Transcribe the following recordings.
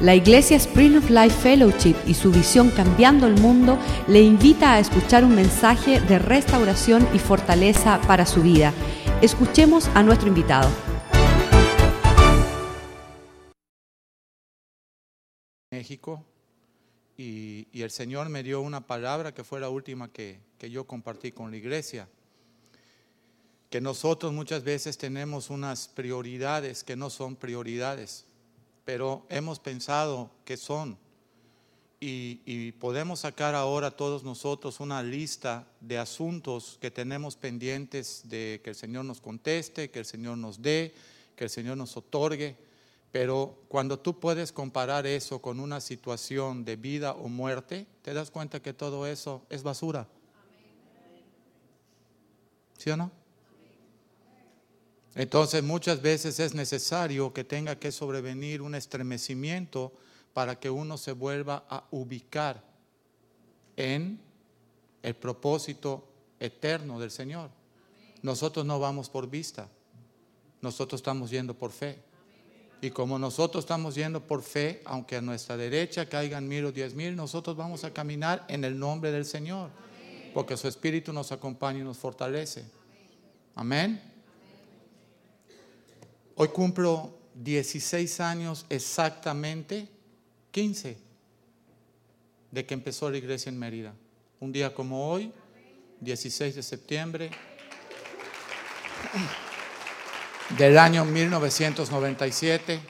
La Iglesia Spring of Life Fellowship y su visión Cambiando el Mundo le invita a escuchar un mensaje de restauración y fortaleza para su vida. Escuchemos a nuestro invitado. México y, el Señor me dio una palabra que fue la última que, que yo compartí con la iglesia que nosotros muchas veces tenemos unas prioridades que no son prioridades, pero hemos pensado que son. Y, podemos sacar ahora todos nosotros una lista de asuntos que tenemos pendientes de que el Señor nos conteste, que el Señor nos dé, que el Señor nos otorgue. Pero cuando tú puedes comparar eso con una situación de vida o muerte, te das cuenta que todo eso es basura. ¿Sí o no? Entonces muchas veces es necesario que tenga que sobrevenir un estremecimiento para que uno se vuelva a ubicar en el propósito eterno del Señor. Nosotros no vamos por vista, nosotros estamos yendo por fe. Y como nosotros estamos yendo por fe, aunque a nuestra derecha caigan mil o diez mil, nosotros vamos a caminar en el nombre del Señor, porque su Espíritu nos acompaña y nos fortalece. Amén. Hoy cumplo 16 años exactamente, 15, de que empezó la iglesia en Mérida. Un día como hoy, 16 de septiembre del año 1997,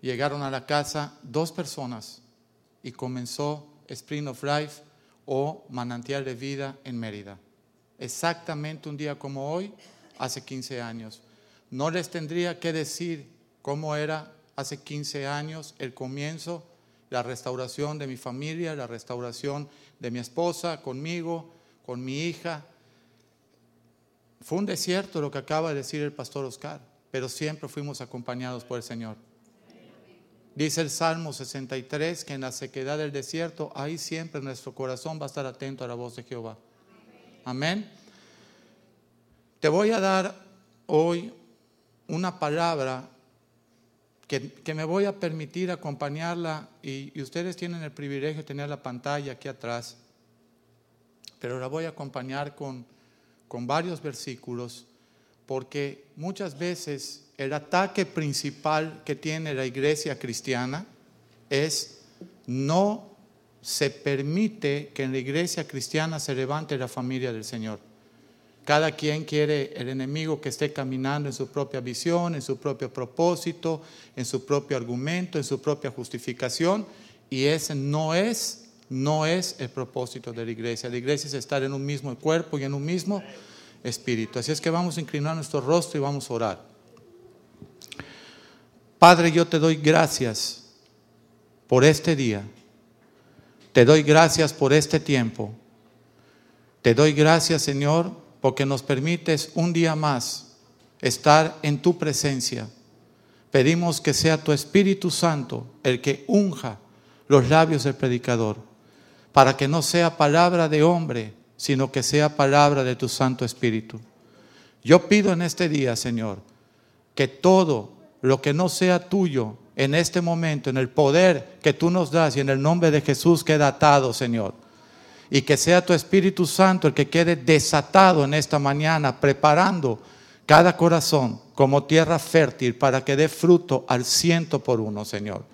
llegaron a la casa dos personas y comenzó Spring of Life o Manantial de Vida en Mérida. Exactamente un día como hoy, hace 15 años. No les tendría que decir cómo era hace 15 años el comienzo, la restauración de mi familia, la restauración de mi esposa, conmigo, con mi hija. Fue un desierto lo que acaba de decir el pastor Oscar, pero siempre fuimos acompañados por el Señor. Dice el Salmo 63 que en la sequedad del desierto, ahí siempre nuestro corazón va a estar atento a la voz de Jehová. Amén. Te voy a dar hoy una palabra que, que, me voy a permitir acompañarla y, ustedes tienen el privilegio de tener la pantalla aquí atrás, pero la voy a acompañar con, con varios versículos porque muchas veces el ataque principal que tiene la iglesia cristiana es no se permite que en la iglesia cristiana se levante la familia del Señor. Cada quien quiere el enemigo que esté caminando en su propia visión, en su propio propósito, en su propio argumento, en su propia justificación. Y ese no es, no es el propósito de la iglesia. La iglesia es estar en un mismo cuerpo y en un mismo espíritu. Así es que vamos a inclinar nuestro rostro y vamos a orar. Padre, yo te doy gracias por este día. Te doy gracias por este tiempo. Te doy gracias, Señor, porque nos permites un día más estar en tu presencia. Pedimos que sea tu Espíritu Santo el que unja los labios del predicador, para que no sea palabra de hombre, sino que sea palabra de tu Santo Espíritu. Yo pido en este día, Señor, que todo lo que no sea tuyo en este momento, en el poder que tú nos das y en el nombre de Jesús queda atado, Señor y que sea tu Espíritu Santo el que quede desatado en esta mañana, preparando cada corazón como tierra fértil para que dé fruto al ciento por uno, Señor.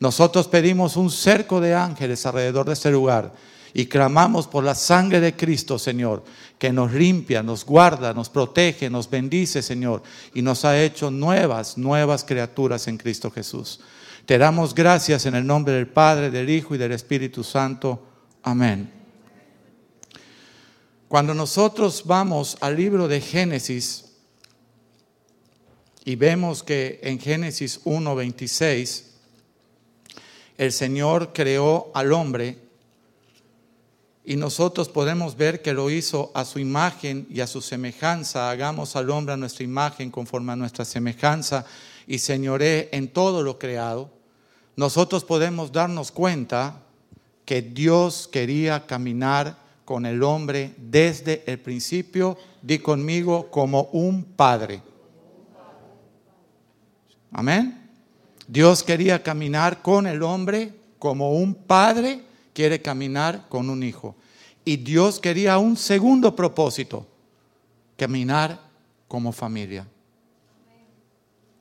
Nosotros pedimos un cerco de ángeles alrededor de este lugar y clamamos por la sangre de Cristo, Señor, que nos limpia, nos guarda, nos protege, nos bendice, Señor, y nos ha hecho nuevas, nuevas criaturas en Cristo Jesús. Te damos gracias en el nombre del Padre, del Hijo y del Espíritu Santo. Amén. Cuando nosotros vamos al libro de Génesis y vemos que en Génesis 1.26 el Señor creó al hombre y nosotros podemos ver que lo hizo a su imagen y a su semejanza. Hagamos al hombre a nuestra imagen conforme a nuestra semejanza y señoré en todo lo creado. Nosotros podemos darnos cuenta que Dios quería caminar con el hombre desde el principio, di conmigo, como un padre. Amén. Dios quería caminar con el hombre como un padre quiere caminar con un hijo. Y Dios quería un segundo propósito, caminar como familia.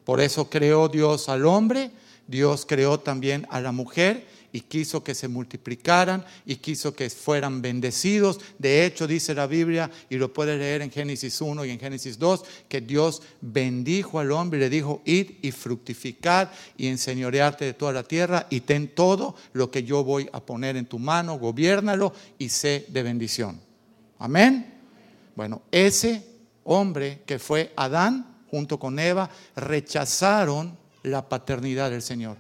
Por eso creó Dios al hombre, Dios creó también a la mujer y quiso que se multiplicaran y quiso que fueran bendecidos. De hecho, dice la Biblia, y lo puede leer en Génesis 1 y en Génesis 2, que Dios bendijo al hombre y le dijo, id y fructificad y enseñorearte de toda la tierra y ten todo lo que yo voy a poner en tu mano, gobiernalo y sé de bendición. Amén. Bueno, ese hombre que fue Adán junto con Eva rechazaron la paternidad del Señor.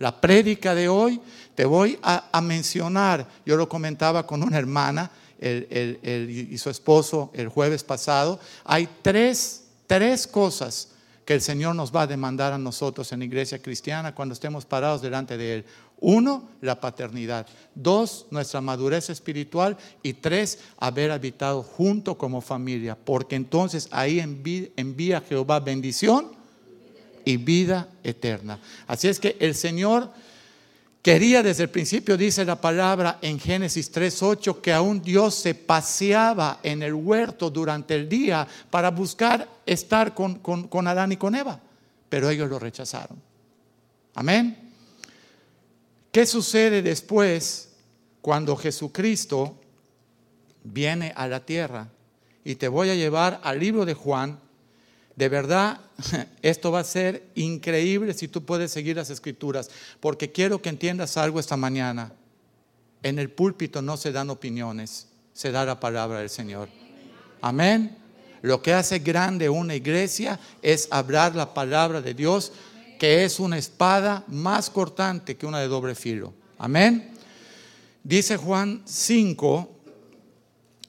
La prédica de hoy te voy a, mencionar, yo lo comentaba con una hermana y su esposo el jueves pasado, hay tres, tres cosas que el Señor nos va a demandar a nosotros en la iglesia cristiana cuando estemos parados delante de Él. Uno, la paternidad. Dos, nuestra madurez espiritual. Y tres, haber habitado junto como familia. Porque entonces ahí envía Jehová bendición y vida eterna. Así es que el Señor quería desde el principio, dice la palabra en Génesis 3.8, que aún Dios se paseaba en el huerto durante el día para buscar estar con, con Adán y con Eva. Pero ellos lo rechazaron. Amén. ¿Qué sucede después cuando Jesucristo viene a la tierra? Y te voy a llevar al libro de Juan, de verdad, esto va a ser increíble si tú puedes seguir las escrituras, porque quiero que entiendas algo esta mañana. En el púlpito no se dan opiniones, se da la palabra del Señor. Amén. Lo que hace grande una iglesia es hablar la palabra de Dios, que es una espada más cortante que una de doble filo. Amén. Dice Juan 5,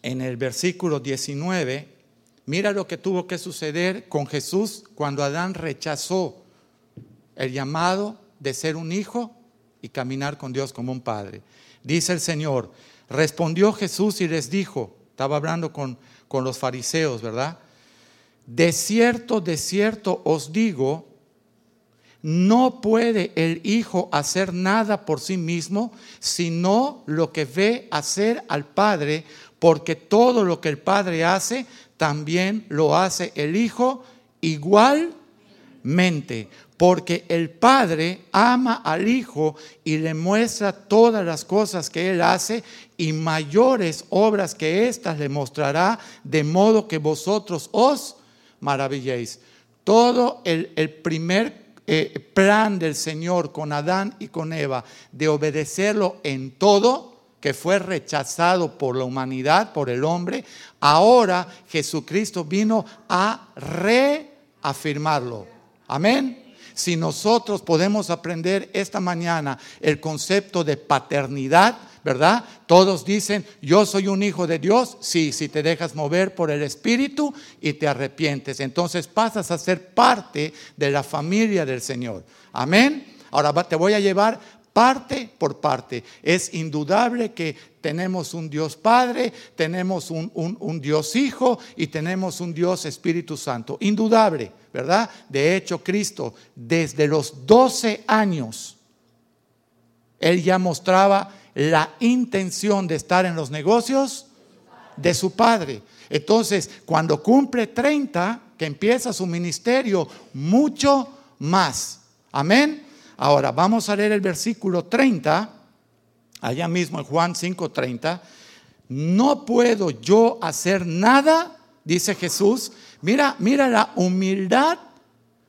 en el versículo 19, Mira lo que tuvo que suceder con Jesús cuando Adán rechazó el llamado de ser un hijo y caminar con Dios como un padre. Dice el Señor, respondió Jesús y les dijo, estaba hablando con, con los fariseos, ¿verdad? De cierto, de cierto os digo, no puede el Hijo hacer nada por sí mismo, sino lo que ve hacer al Padre, porque todo lo que el Padre hace, también lo hace el Hijo igualmente, porque el Padre ama al Hijo y le muestra todas las cosas que Él hace y mayores obras que éstas le mostrará, de modo que vosotros os maravilléis. Todo el, primer eh, plan del Señor con Adán y con Eva de obedecerlo en todo, que fue rechazado por la humanidad, por el hombre, ahora Jesucristo vino a reafirmarlo. Amén. Si nosotros podemos aprender esta mañana el concepto de paternidad, ¿verdad? Todos dicen, yo soy un hijo de Dios. Sí, si te dejas mover por el Espíritu y te arrepientes, entonces pasas a ser parte de la familia del Señor. Amén. Ahora te voy a llevar parte por parte. Es indudable que tenemos un Dios Padre, tenemos un, Dios Hijo y tenemos un Dios Espíritu Santo. Indudable, ¿verdad? De hecho, Cristo desde los 12 años, Él ya mostraba la intención de estar en los negocios de su Padre. Entonces, cuando cumple 30, que empieza su ministerio, mucho más. Amén. Ahora, vamos a leer el versículo 30, allá mismo en Juan 5:30. No puedo yo hacer nada, dice Jesús. Mira, mira la humildad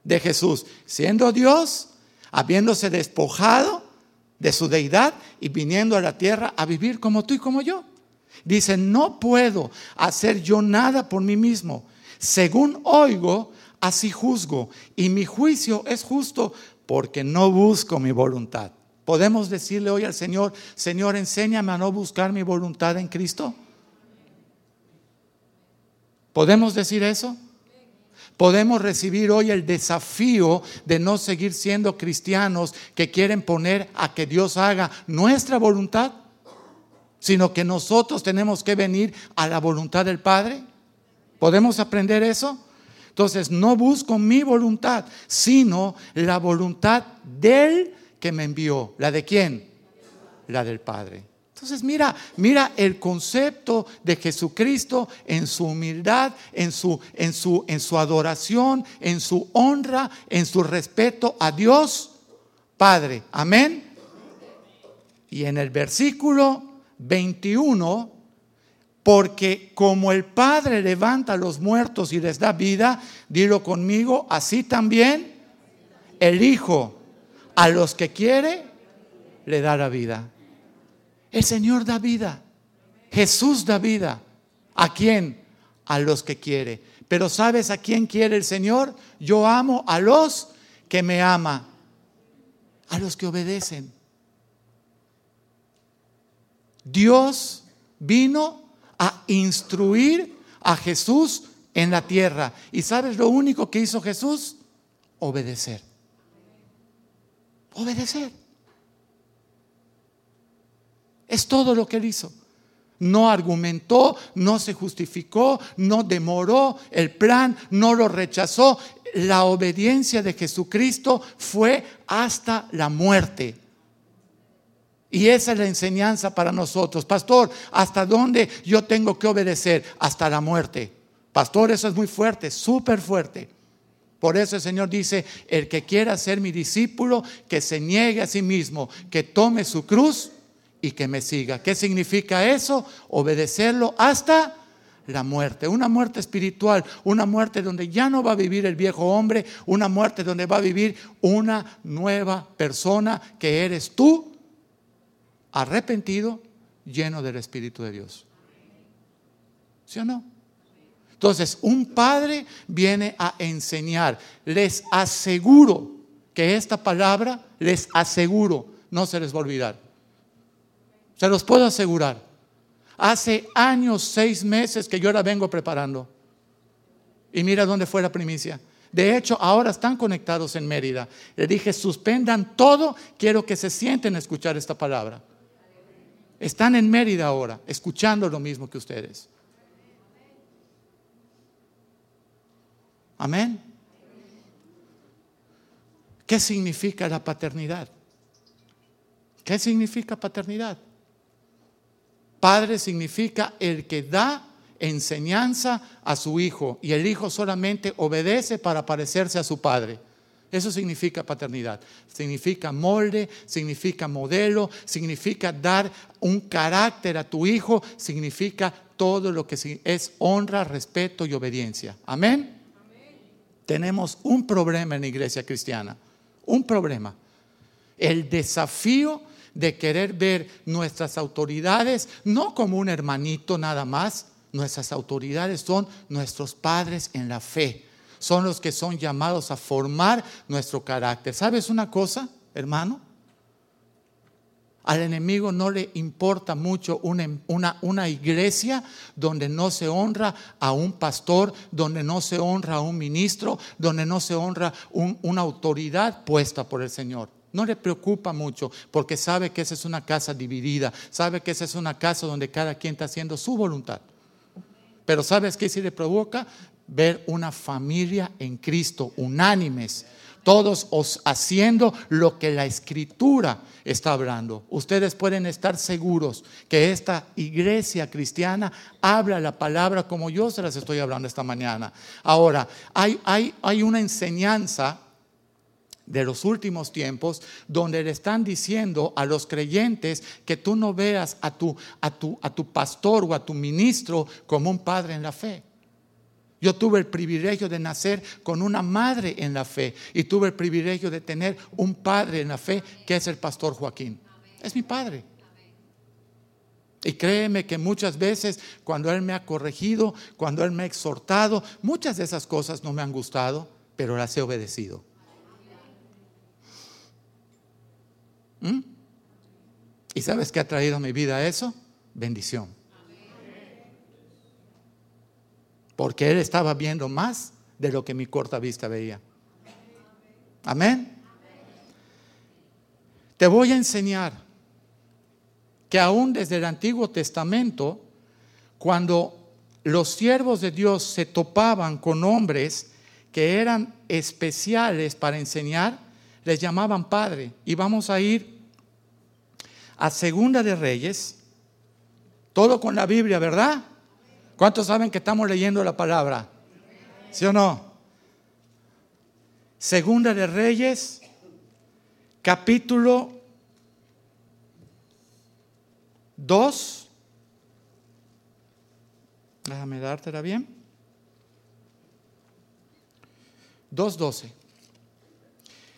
de Jesús, siendo Dios, habiéndose despojado de su deidad y viniendo a la tierra a vivir como tú y como yo. Dice, no puedo hacer yo nada por mí mismo. Según oigo, así juzgo. Y mi juicio es justo porque no busco mi voluntad. ¿Podemos decirle hoy al Señor, Señor, enséñame a no buscar mi voluntad en Cristo? ¿Podemos decir eso? Podemos recibir hoy el desafío de no seguir siendo cristianos que quieren poner a que Dios haga nuestra voluntad, sino que nosotros tenemos que venir a la voluntad del Padre. ¿Podemos aprender eso? Entonces no busco mi voluntad, sino la voluntad del que me envió. ¿La de quién? La del Padre. Entonces mira, mira el concepto de Jesucristo en su humildad, en su, en su, en su adoración, en su honra, en su respeto a Dios Padre. Amén. Y en el versículo 21 porque como el Padre levanta a los muertos y les da vida, dilo conmigo, así también el Hijo a los que quiere le da la vida. El Señor da vida. Jesús da vida. ¿A quién? A los que quiere. Pero ¿sabes a quién quiere el Señor? Yo amo a los que me ama. A los que obedecen. Dios vino a instruir a Jesús en la tierra. ¿Y sabes lo único que hizo Jesús? Obedecer. Obedecer. Es todo lo que él hizo. No argumentó, no se justificó, no demoró el plan, no lo rechazó. La obediencia de Jesucristo fue hasta la muerte. Y esa es la enseñanza para nosotros. Pastor, ¿hasta dónde yo tengo que obedecer? Hasta la muerte. Pastor, eso es muy fuerte, súper fuerte. Por eso el Señor dice, el que quiera ser mi discípulo, que se niegue a sí mismo, que tome su cruz y que me siga. ¿Qué significa eso? Obedecerlo hasta la muerte, una muerte espiritual, una muerte donde ya no va a vivir el viejo hombre, una muerte donde va a vivir una nueva persona que eres tú arrepentido, lleno del Espíritu de Dios. ¿Sí o no? Entonces, un padre viene a enseñar. Les aseguro que esta palabra, les aseguro, no se les va a olvidar. Se los puedo asegurar. Hace años, seis meses que yo la vengo preparando. Y mira dónde fue la primicia. De hecho, ahora están conectados en Mérida. Le dije, suspendan todo, quiero que se sienten a escuchar esta palabra. Están en Mérida ahora, escuchando lo mismo que ustedes. Amén. ¿Qué significa la paternidad? ¿Qué significa paternidad? Padre significa el que da enseñanza a su hijo y el hijo solamente obedece para parecerse a su padre. Eso significa paternidad. Significa molde, significa modelo, significa dar un carácter a tu hijo, significa todo lo que es honra, respeto y obediencia. Amén. Tenemos un problema en la iglesia cristiana, un problema. El desafío de querer ver nuestras autoridades no como un hermanito nada más, nuestras autoridades son nuestros padres en la fe son los que son llamados a formar nuestro carácter. ¿Sabes una cosa, hermano? Al enemigo no le importa mucho una, iglesia donde no se honra a un pastor, donde no se honra a un ministro, donde no se honra una autoridad puesta por el Señor. No le preocupa mucho porque sabe que esa es una casa dividida, sabe que esa es una casa donde cada quien está haciendo su voluntad. Pero ¿sabes qué si le provoca? Ver una familia en Cristo, unánimes, todos os haciendo lo que la escritura está hablando. Ustedes pueden estar seguros que esta iglesia cristiana habla la palabra como yo se las estoy hablando esta mañana. Ahora, hay, hay, hay una enseñanza de los últimos tiempos donde le están diciendo a los creyentes que tú no veas a tu, a tu, a tu pastor o a tu ministro como un padre en la fe. Yo tuve el privilegio de nacer con una madre en la fe y tuve el privilegio de tener un padre en la fe que es el pastor Joaquín. Es mi padre. Y créeme que muchas veces cuando Él me ha corregido, cuando Él me ha exhortado, muchas de esas cosas no me han gustado, pero las he obedecido. ¿Mm? ¿Y sabes qué ha traído a mi vida eso? Bendición. Porque él estaba viendo más de lo que mi corta vista veía. Amén. Te voy a enseñar que aún desde el Antiguo Testamento, cuando los siervos de Dios se topaban con hombres que eran especiales para enseñar, les llamaban padre. Y vamos a ir a Segunda de Reyes, todo con la Biblia, ¿verdad? ¿Cuántos saben que estamos leyendo la palabra? ¿Sí o no? Segunda de Reyes, capítulo 2. Déjame dártela bien. 2.12.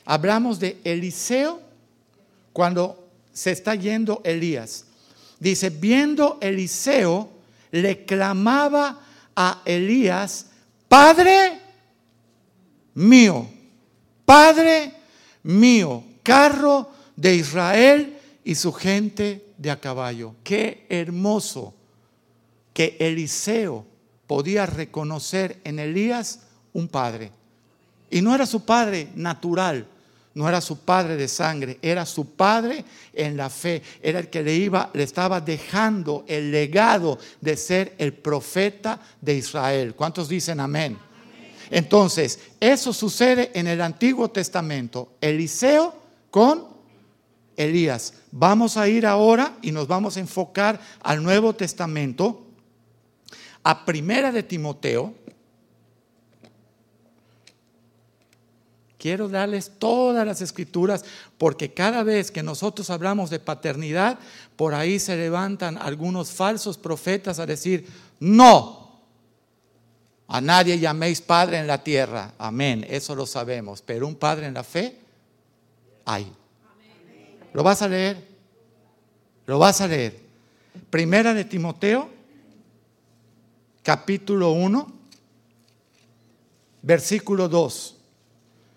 Hablamos de Eliseo cuando se está yendo Elías. Dice, viendo Eliseo, le clamaba a Elías, Padre mío, Padre mío, carro de Israel y su gente de a caballo. Qué hermoso que Eliseo podía reconocer en Elías un padre. Y no era su padre natural, no era su padre de sangre, era su padre en la fe, era el que le iba, le estaba dejando el legado de ser el profeta de Israel. ¿Cuántos dicen amén? Entonces, eso sucede en el Antiguo Testamento. Eliseo con Elías. Vamos a ir ahora y nos vamos a enfocar al Nuevo Testamento, a Primera de Timoteo. Quiero darles todas las escrituras porque cada vez que nosotros hablamos de paternidad, por ahí se levantan algunos falsos profetas a decir, no, a nadie llaméis padre en la tierra. Amén, eso lo sabemos, pero un padre en la fe hay. ¿Lo vas a leer? ¿Lo vas a leer? Primera de Timoteo, capítulo 1, versículo 2.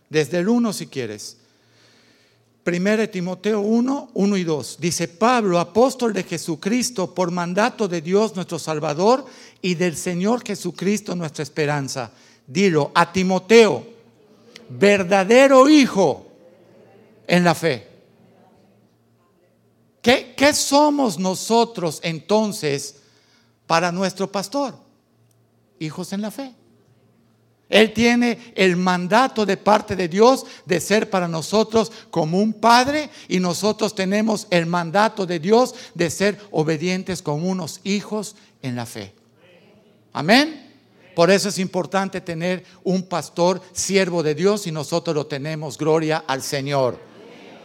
Desde el 1 si quieres. Primera de Timoteo 1, 1 y 2. Dice Pablo, apóstol de Jesucristo, por mandato de Dios nuestro Salvador y del Señor Jesucristo nuestra esperanza. Dilo a Timoteo, verdadero hijo en la fe ¿Qué, somos nosotros entonces para nuestro pastor? Hijos en la fe. Él tiene el mandato de parte de Dios de ser para nosotros como un padre y nosotros tenemos el mandato de Dios de ser obedientes como unos hijos en la fe. Amén. Por eso es importante tener un pastor siervo de Dios y nosotros lo tenemos. Gloria al Señor.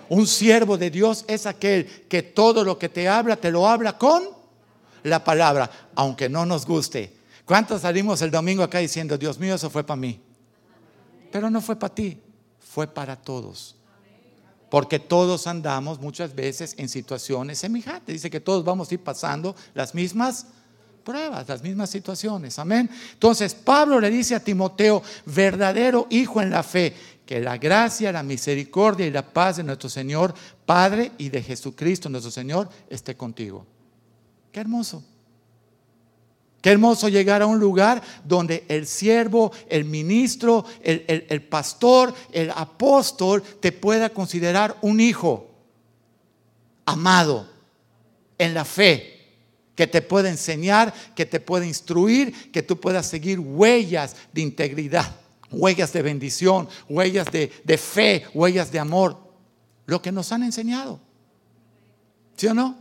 Un siervo de Dios es aquel que todo lo que te habla, te lo habla con la palabra, aunque no nos guste. ¿Cuántos salimos el domingo acá diciendo, Dios mío, eso fue para mí? Pero no fue para ti, fue para todos. Porque todos andamos muchas veces en situaciones semejantes. Dice que todos vamos a ir pasando las mismas pruebas, las mismas situaciones. Amén. Entonces Pablo le dice a Timoteo, verdadero hijo en la fe, que la gracia, la misericordia y la paz de nuestro Señor, Padre y de Jesucristo nuestro Señor, esté contigo. Qué hermoso. Qué hermoso llegar a un lugar donde el siervo, el ministro, el, pastor, el apóstol te pueda considerar un hijo amado en la fe, que te pueda enseñar, que te pueda instruir, que tú puedas seguir huellas de integridad huellas de bendición, huellas de, fe, huellas de amor, lo que nos han enseñado. ¿Sí o no?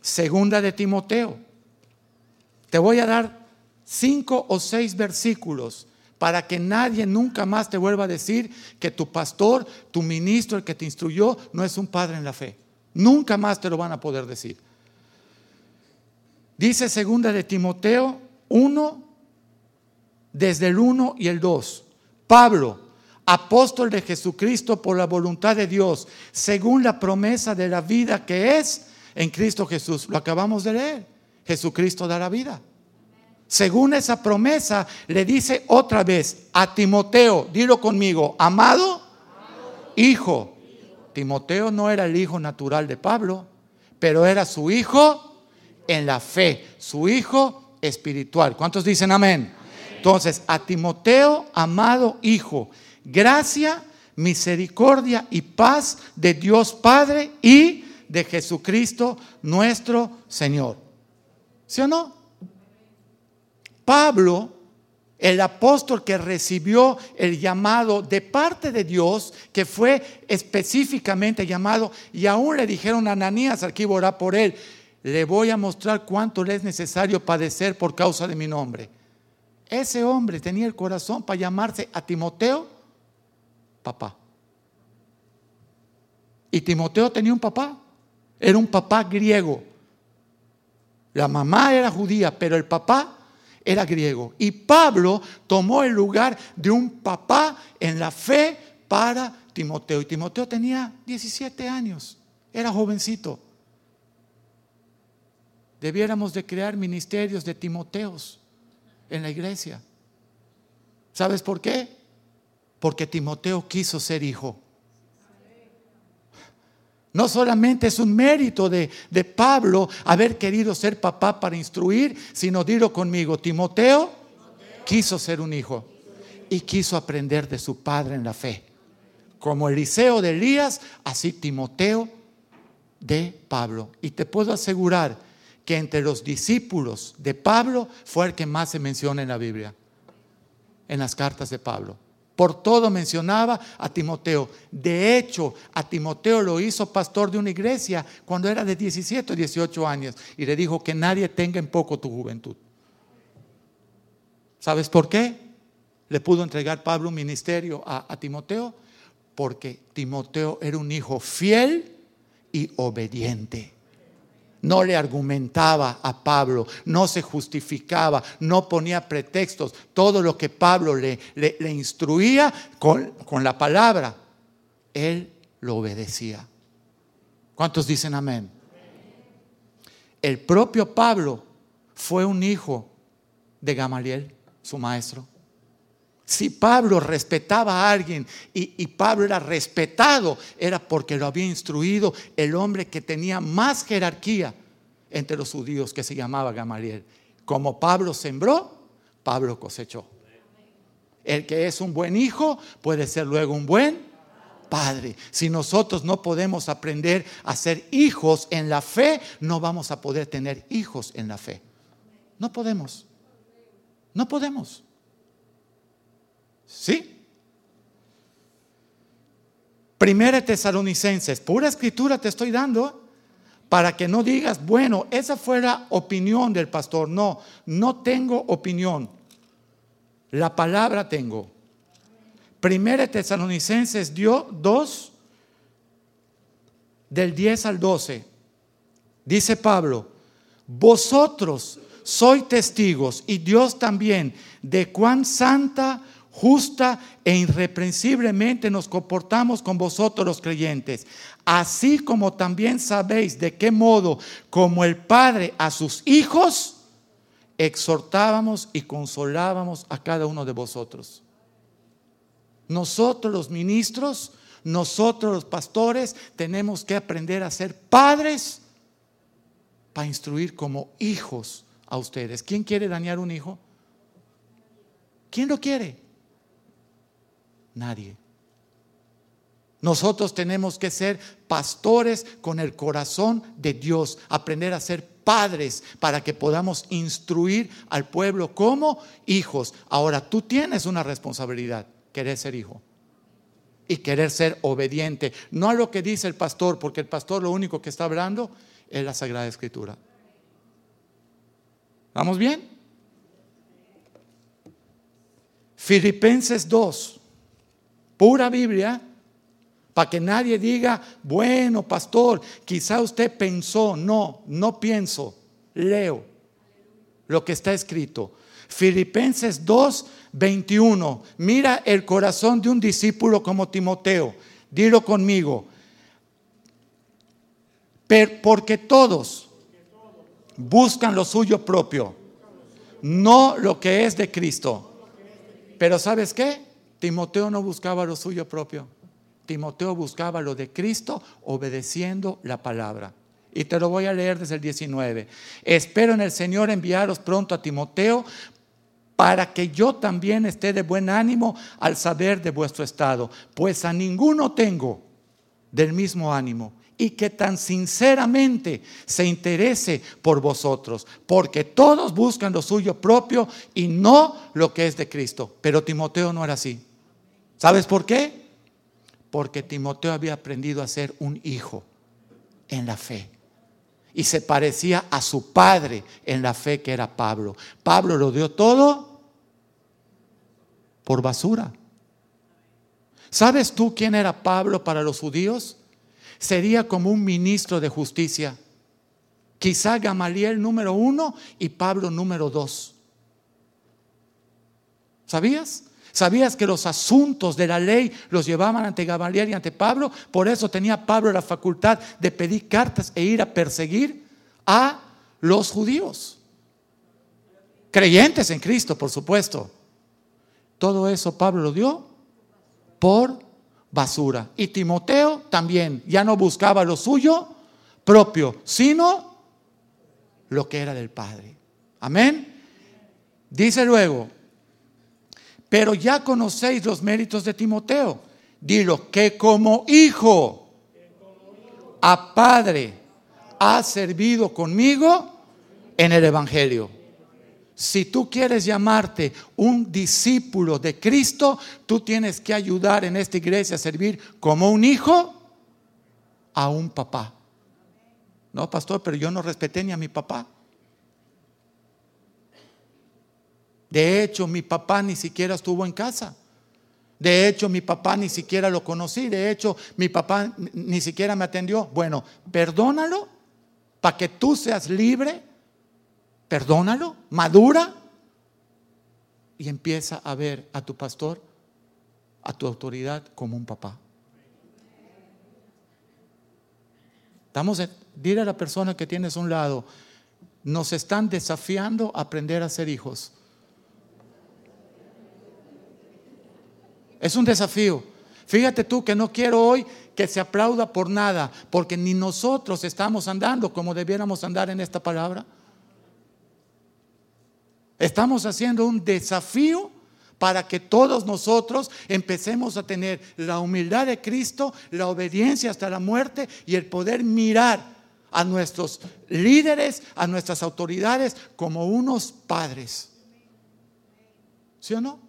Segunda de Timoteo. Te voy a dar cinco o seis versículos para que nadie nunca más te vuelva a decir que tu pastor, tu ministro, el que te instruyó, no es un padre en la fe. Nunca más te lo van a poder decir. Dice segunda de Timoteo 1, desde el 1 y el 2. Pablo, apóstol de Jesucristo por la voluntad de Dios, según la promesa de la vida que es en Cristo Jesús. Lo acabamos de leer. Jesucristo da la vida. Según esa promesa, le dice otra vez a Timoteo, dilo conmigo, amado, hijo. Timoteo no era el hijo natural de Pablo, pero era su hijo en la fe, su hijo espiritual. ¿Cuántos dicen amén? Entonces, a Timoteo, amado hijo, gracia, misericordia y paz de Dios Padre y de Jesucristo nuestro Señor. ¿Sí o no? Pablo el apóstol que recibió el llamado de parte de Dios, que fue específicamente llamado, y aún le dijeron a Ananías, aquí orar por él, le voy a mostrar cuánto le es necesario padecer por causa de mi nombre. Ese hombre tenía el corazón para llamarse a Timoteo papá. Y Timoteo tenía un papá, era un papá griego. La mamá era judía, pero el papá era griego. Y Pablo tomó el lugar de un papá en la fe para Timoteo. Y Timoteo tenía 17 años, era jovencito. Debiéramos de crear ministerios de Timoteos en la iglesia. ¿Sabes por qué? Porque Timoteo quiso ser hijo. No solamente es un mérito de, de, Pablo haber querido ser papá para instruir, sino dilo conmigo, Timoteo, quiso ser un hijo y quiso aprender de su padre en la fe. Como Eliseo de Elías, así Timoteo de Pablo. Y te puedo asegurar que entre los discípulos de Pablo fue el que más se menciona en la Biblia, en las cartas de Pablo. Por todo mencionaba a Timoteo. De hecho, a Timoteo lo hizo pastor de una iglesia cuando era de 17 o 18 años y le dijo que nadie tenga en poco tu juventud. ¿Sabes por qué? Le pudo entregar Pablo un ministerio a, a Timoteo porque Timoteo era un hijo fiel y obediente no le argumentaba a Pablo, no se justificaba, no ponía pretextos. Todo lo que Pablo le, instruía con, con la palabra, él lo obedecía. ¿Cuántos dicen amén? El propio Pablo fue un hijo de Gamaliel, su maestro. Si Pablo respetaba a alguien y, Pablo era respetado, era porque lo había instruido el hombre que tenía más jerarquía entre los judíos, que se llamaba Gamaliel. Como Pablo sembró, Pablo cosechó. El que es un buen hijo puede ser luego un buen padre. Si nosotros no podemos aprender a ser hijos en la fe, no vamos a poder tener hijos en la fe. No podemos. No podemos. ¿Sí? Primera Tesalonicenses, pura escritura te estoy dando, para que no digas, bueno, esa fue la opinión del pastor. No, no tengo opinión. La palabra tengo. Primera Tesalonicenses dio 2, del 10 al 12. Dice Pablo, vosotros sois testigos y Dios también de cuán santa justa e irreprensiblemente nos comportamos con vosotros los creyentes, así como también sabéis de qué modo, como el Padre a sus hijos, exhortábamos y consolábamos a cada uno de vosotros. Nosotros los ministros, nosotros los pastores, tenemos que aprender a ser padres para instruir como hijos a ustedes. ¿Quién quiere dañar un hijo? ¿Quién lo quiere? Nadie. Nosotros tenemos que ser pastores con el corazón de Dios, aprender a ser padres para que podamos instruir al pueblo como hijos. Ahora tú tienes una responsabilidad, querer ser hijo y querer ser obediente, no a lo que dice el pastor, porque el pastor lo único que está hablando es la Sagrada Escritura. ¿Vamos bien? Filipenses 2 pura Biblia, para que nadie diga, bueno, pastor, quizá usted pensó, no, no pienso, leo lo que está escrito. Filipenses 2, 21. Mira el corazón de un discípulo como Timoteo. Dilo conmigo. porque todos buscan lo suyo propio, no lo que es de Cristo. Pero ¿sabes qué? Timoteo no buscaba lo suyo propio. Timoteo buscaba lo de Cristo obedeciendo la palabra. Y te lo voy a leer desde el 19. Espero en el Señor enviaros pronto a Timoteo para que yo también esté de buen ánimo al saber de vuestro estado, pues a ninguno tengo del mismo ánimo. y que tan sinceramente se interese por vosotros, porque todos buscan lo suyo propio y no lo que es de Cristo. Pero Timoteo no era así. ¿Sabes por qué? Porque Timoteo había aprendido a ser un hijo en la fe. Y se parecía a su padre en la fe que era Pablo. Pablo lo dio todo por basura. ¿Sabes tú quién era Pablo para los judíos? Sería como un ministro de justicia. Quizá Gamaliel número uno y Pablo número dos. ¿Sabías? ¿Sabías que los asuntos de la ley los llevaban ante Gamaliel y ante Pablo? Por eso tenía Pablo la facultad de pedir cartas e ir a perseguir a los judíos. Creyentes en Cristo, por supuesto. Todo eso Pablo lo dio por basura. Y Timoteo también ya no buscaba lo suyo propio, sino lo que era del Padre. Amén. Dice luego, pero ya conocéis los méritos de Timoteo. Dilo, que como hijo a padre ha servido conmigo en el Evangelio. Si tú quieres llamarte un discípulo de Cristo, tú tienes que ayudar en esta iglesia a servir como un hijo a un papá. No, pastor, pero yo no respeté ni a mi papá. De hecho, mi papá ni siquiera estuvo en casa. De hecho, mi papá ni siquiera lo conocí. De hecho, mi papá ni siquiera me atendió. Bueno, perdónalo para que tú seas libre Perdónalo, madura y empieza a ver a tu pastor, a tu autoridad como un papá. Estamos a, dile a la persona que tienes a un lado, nos están desafiando a aprender a ser hijos. Es un desafío. Fíjate tú que no quiero hoy que se aplauda por nada, porque ni nosotros estamos andando como debiéramos andar en esta palabra. Estamos haciendo un desafío para que todos nosotros empecemos a tener la humildad de Cristo, la obediencia hasta la muerte y el poder mirar a nuestros líderes, a nuestras autoridades como unos padres. ¿Sí o no?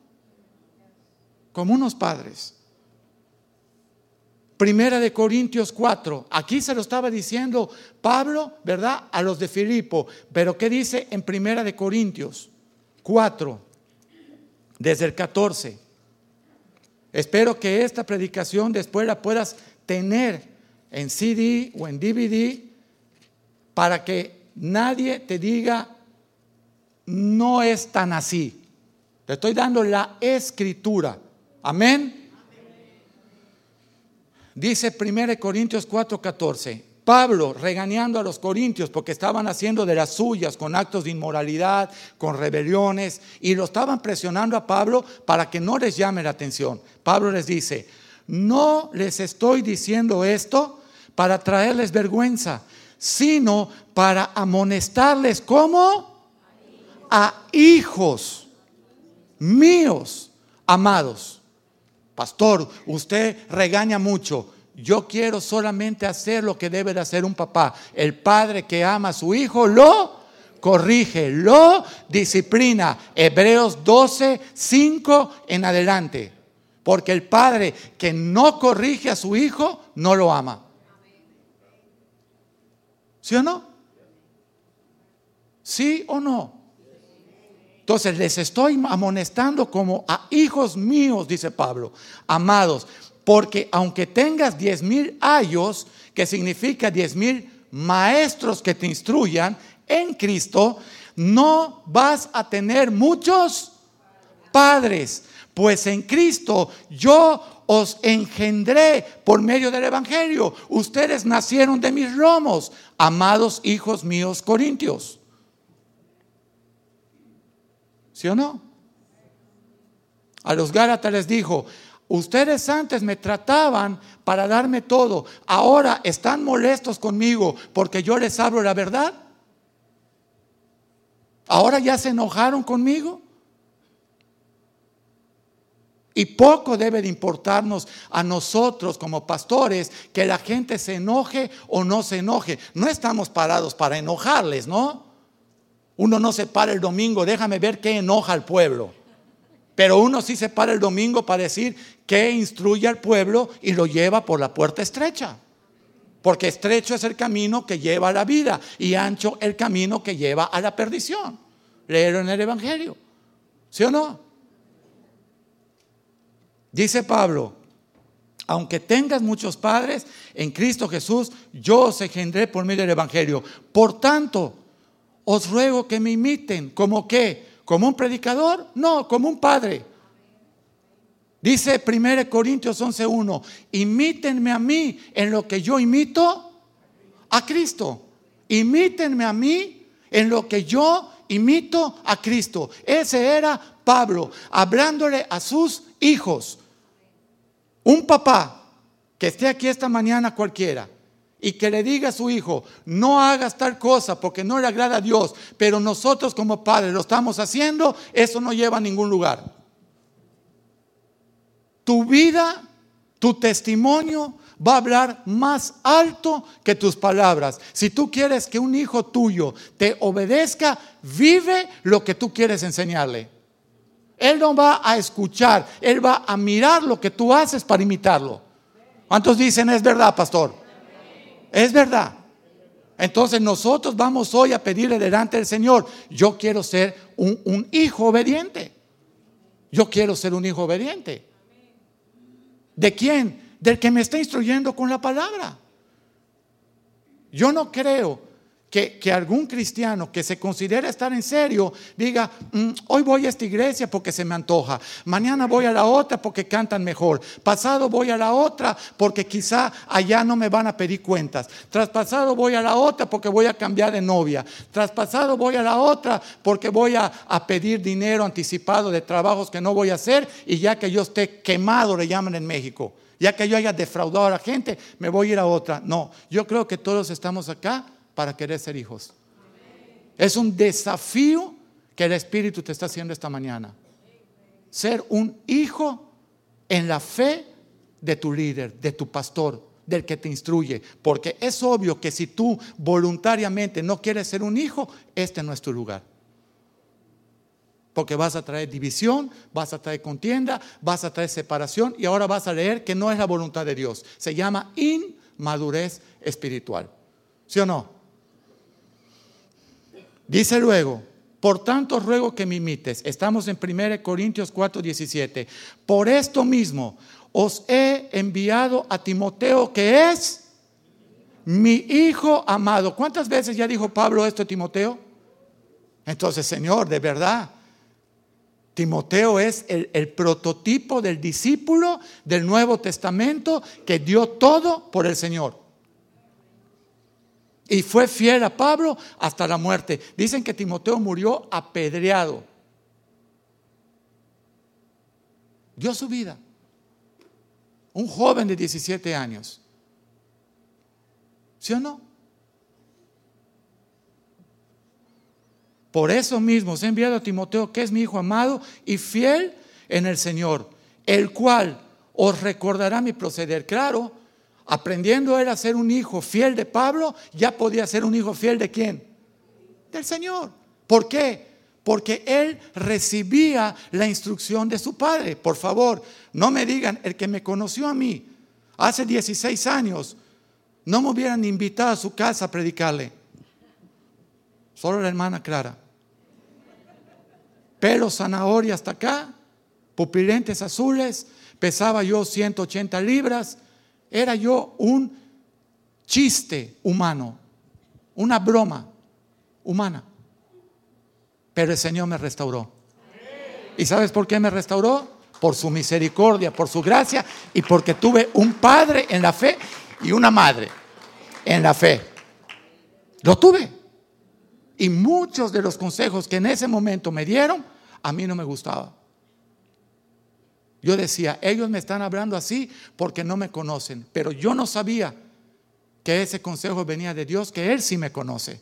Como unos padres. Primera de Corintios 4. Aquí se lo estaba diciendo Pablo, ¿verdad? A los de Filipo. Pero ¿qué dice en Primera de Corintios? 4, desde el 14. Espero que esta predicación después la puedas tener en CD o en DVD para que nadie te diga, no es tan así. Te estoy dando la escritura. Amén. Dice 1 Corintios 4, 14. Pablo regañando a los corintios porque estaban haciendo de las suyas con actos de inmoralidad, con rebeliones, y lo estaban presionando a Pablo para que no les llame la atención. Pablo les dice, no les estoy diciendo esto para traerles vergüenza, sino para amonestarles como a hijos míos, amados. Pastor, usted regaña mucho yo quiero solamente hacer lo que debe de hacer un papá. El padre que ama a su hijo lo corrige, lo disciplina. Hebreos 12, 5 en adelante. Porque el padre que no corrige a su hijo no lo ama. ¿Sí o no? ¿Sí o no? Entonces les estoy amonestando como a hijos míos, dice Pablo, amados. Porque aunque tengas diez mil años, que significa diez mil maestros que te instruyan en Cristo, no vas a tener muchos padres. Pues en Cristo yo os engendré por medio del Evangelio. Ustedes nacieron de mis lomos, amados hijos míos corintios. ¿Sí o no? A los Gálatas les dijo, Ustedes antes me trataban para darme todo. Ahora están molestos conmigo porque yo les hablo la verdad. Ahora ya se enojaron conmigo. Y poco debe de importarnos a nosotros como pastores que la gente se enoje o no se enoje. No estamos parados para enojarles, ¿no? Uno no se para el domingo, déjame ver qué enoja al pueblo. Pero uno sí se para el domingo para decir que instruye al pueblo y lo lleva por la puerta estrecha. Porque estrecho es el camino que lleva a la vida y ancho el camino que lleva a la perdición. Leerlo en el Evangelio. ¿Sí o no? Dice Pablo, aunque tengas muchos padres, en Cristo Jesús yo os engendré por medio del Evangelio. Por tanto, os ruego que me imiten. ¿Como qué? ¿Como un predicador? No, como un padre. Dice 1 Corintios 11.1, imítenme a mí en lo que yo imito a Cristo. Imítenme a mí en lo que yo imito a Cristo. Ese era Pablo, hablándole a sus hijos. Un papá que esté aquí esta mañana cualquiera y que le diga a su hijo, no hagas tal cosa porque no le agrada a Dios, pero nosotros como padres lo estamos haciendo, eso no lleva a ningún lugar. Tu vida, tu testimonio va a hablar más alto que tus palabras. Si tú quieres que un hijo tuyo te obedezca, vive lo que tú quieres enseñarle. Él no va a escuchar, él va a mirar lo que tú haces para imitarlo. ¿Cuántos dicen es verdad, pastor? Es verdad. Entonces nosotros vamos hoy a pedirle delante del Señor, yo quiero ser un, un hijo obediente. Yo quiero ser un hijo obediente. ¿De quién? Del que me está instruyendo con la palabra. Yo no creo que, algún cristiano que se considera estar en serio diga, mm, hoy voy a esta iglesia porque se me antoja, mañana voy a la otra porque cantan mejor, pasado voy a la otra porque quizá allá no me van a pedir cuentas, traspasado voy a la otra porque voy a cambiar de novia, traspasado voy a la otra porque voy a, a pedir dinero anticipado de trabajos que no voy a hacer y ya que yo esté quemado, le llaman en México. Ya que yo haya defraudado a la gente, me voy a ir a otra. No, yo creo que todos estamos acá para querer ser hijos. Es un desafío que el Espíritu te está haciendo esta mañana. Ser un hijo en la fe de tu líder, de tu pastor, del que te instruye. Porque es obvio que si tú voluntariamente no quieres ser un hijo, este no es tu lugar. Porque vas a traer división, vas a traer contienda, vas a traer separación y ahora vas a leer que no es la voluntad de Dios. Se llama inmadurez espiritual. ¿Sí o no? Dice luego, por tanto ruego que me imites. Estamos en 1 Corintios 4, 17. Por esto mismo os he enviado a Timoteo, que es mi hijo amado. ¿Cuántas veces ya dijo Pablo esto a Timoteo? Entonces, Señor, de verdad, Timoteo es el, el, prototipo del discípulo del Nuevo Testamento que dio todo por el Señor. Y fue fiel a Pablo hasta la muerte. Dicen que Timoteo murió apedreado. Dio su vida. Un joven de 17 años. ¿Sí o no? Por eso mismo se ha enviado a Timoteo, que es mi hijo amado y fiel en el Señor, el cual os recordará mi proceder. Claro, aprendiendo él a ser un hijo fiel de Pablo, ya podía ser un hijo fiel de quién? Del Señor. ¿Por qué? Porque él recibía la instrucción de su padre. Por favor, no me digan, el que me conoció a mí hace 16 años, no me hubieran invitado a su casa a predicarle. Solo la hermana Clara. Pelo zanahoria hasta acá, pupilentes azules, pesaba yo 180 libras era yo un chiste humano, una broma humana. Pero el Señor me restauró. ¿Y sabes por qué me restauró? Por su misericordia, por su gracia y porque tuve un padre en la fe y una madre en la fe. Lo tuve. Y muchos de los consejos que en ese momento me dieron, a mí no me gustaba. Yo decía, ellos me están hablando así porque no me conocen, pero yo no sabía que ese consejo venía de Dios, que Él sí me conoce.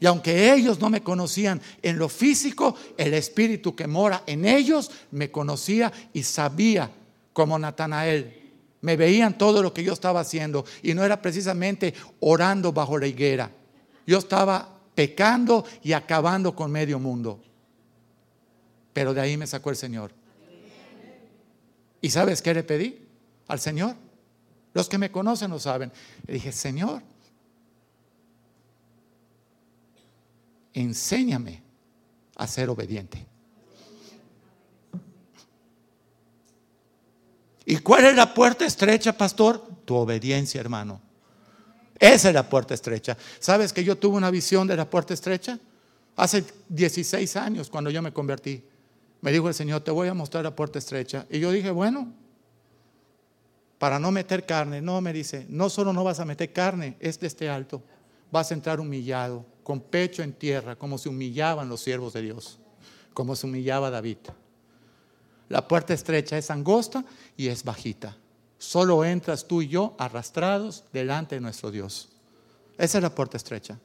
Y aunque ellos no me conocían en lo físico, el espíritu que mora en ellos me conocía y sabía como Natanael. Me veían todo lo que yo estaba haciendo y no era precisamente orando bajo la higuera. Yo estaba pecando y acabando con medio mundo. Pero de ahí me sacó el Señor. ¿Y sabes qué le pedí al Señor? Los que me conocen lo saben. Le dije, Señor, enséñame a ser obediente. ¿Y cuál es la puerta estrecha, pastor? Tu obediencia, hermano. Esa es la puerta estrecha. ¿Sabes que yo tuve una visión de la puerta estrecha? Hace 16 años, cuando yo me convertí, me dijo el Señor, te voy a mostrar la puerta estrecha. Y yo dije, bueno, para no meter carne, no, me dice, no solo no vas a meter carne, es de este alto, vas a entrar humillado, con pecho en tierra, como se humillaban los siervos de Dios, como se humillaba David. La puerta estrecha es angosta y es bajita. Solo entras tú y yo arrastrados delante de nuestro Dios. Esa es la puerta estrecha.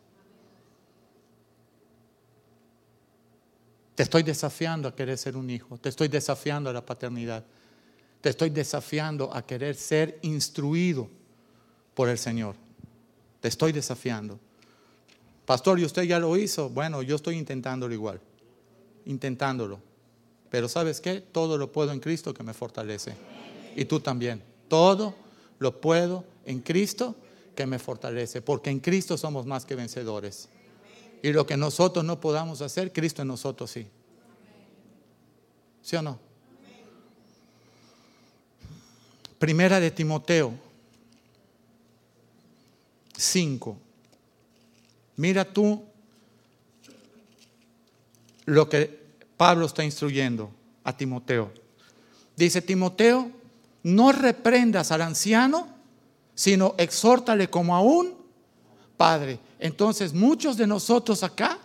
Te estoy desafiando a querer ser un hijo. Te estoy desafiando a la paternidad. Te estoy desafiando a querer ser instruido por el Señor. Te estoy desafiando. Pastor, ¿y usted ya lo hizo? Bueno, yo estoy intentándolo igual. Intentándolo. Pero ¿sabes qué? Todo lo puedo en Cristo que me fortalece. Y tú también. Todo lo puedo en Cristo que me fortalece. Porque en Cristo somos más que vencedores. Y lo que nosotros no podamos hacer, Cristo en nosotros sí. ¿Sí o no? Primera de Timoteo 5. Mira tú lo que Pablo está instruyendo a Timoteo. Dice, Timoteo, no reprendas al anciano, sino exhórtale como a un padre. Entonces, muchos de nosotros acá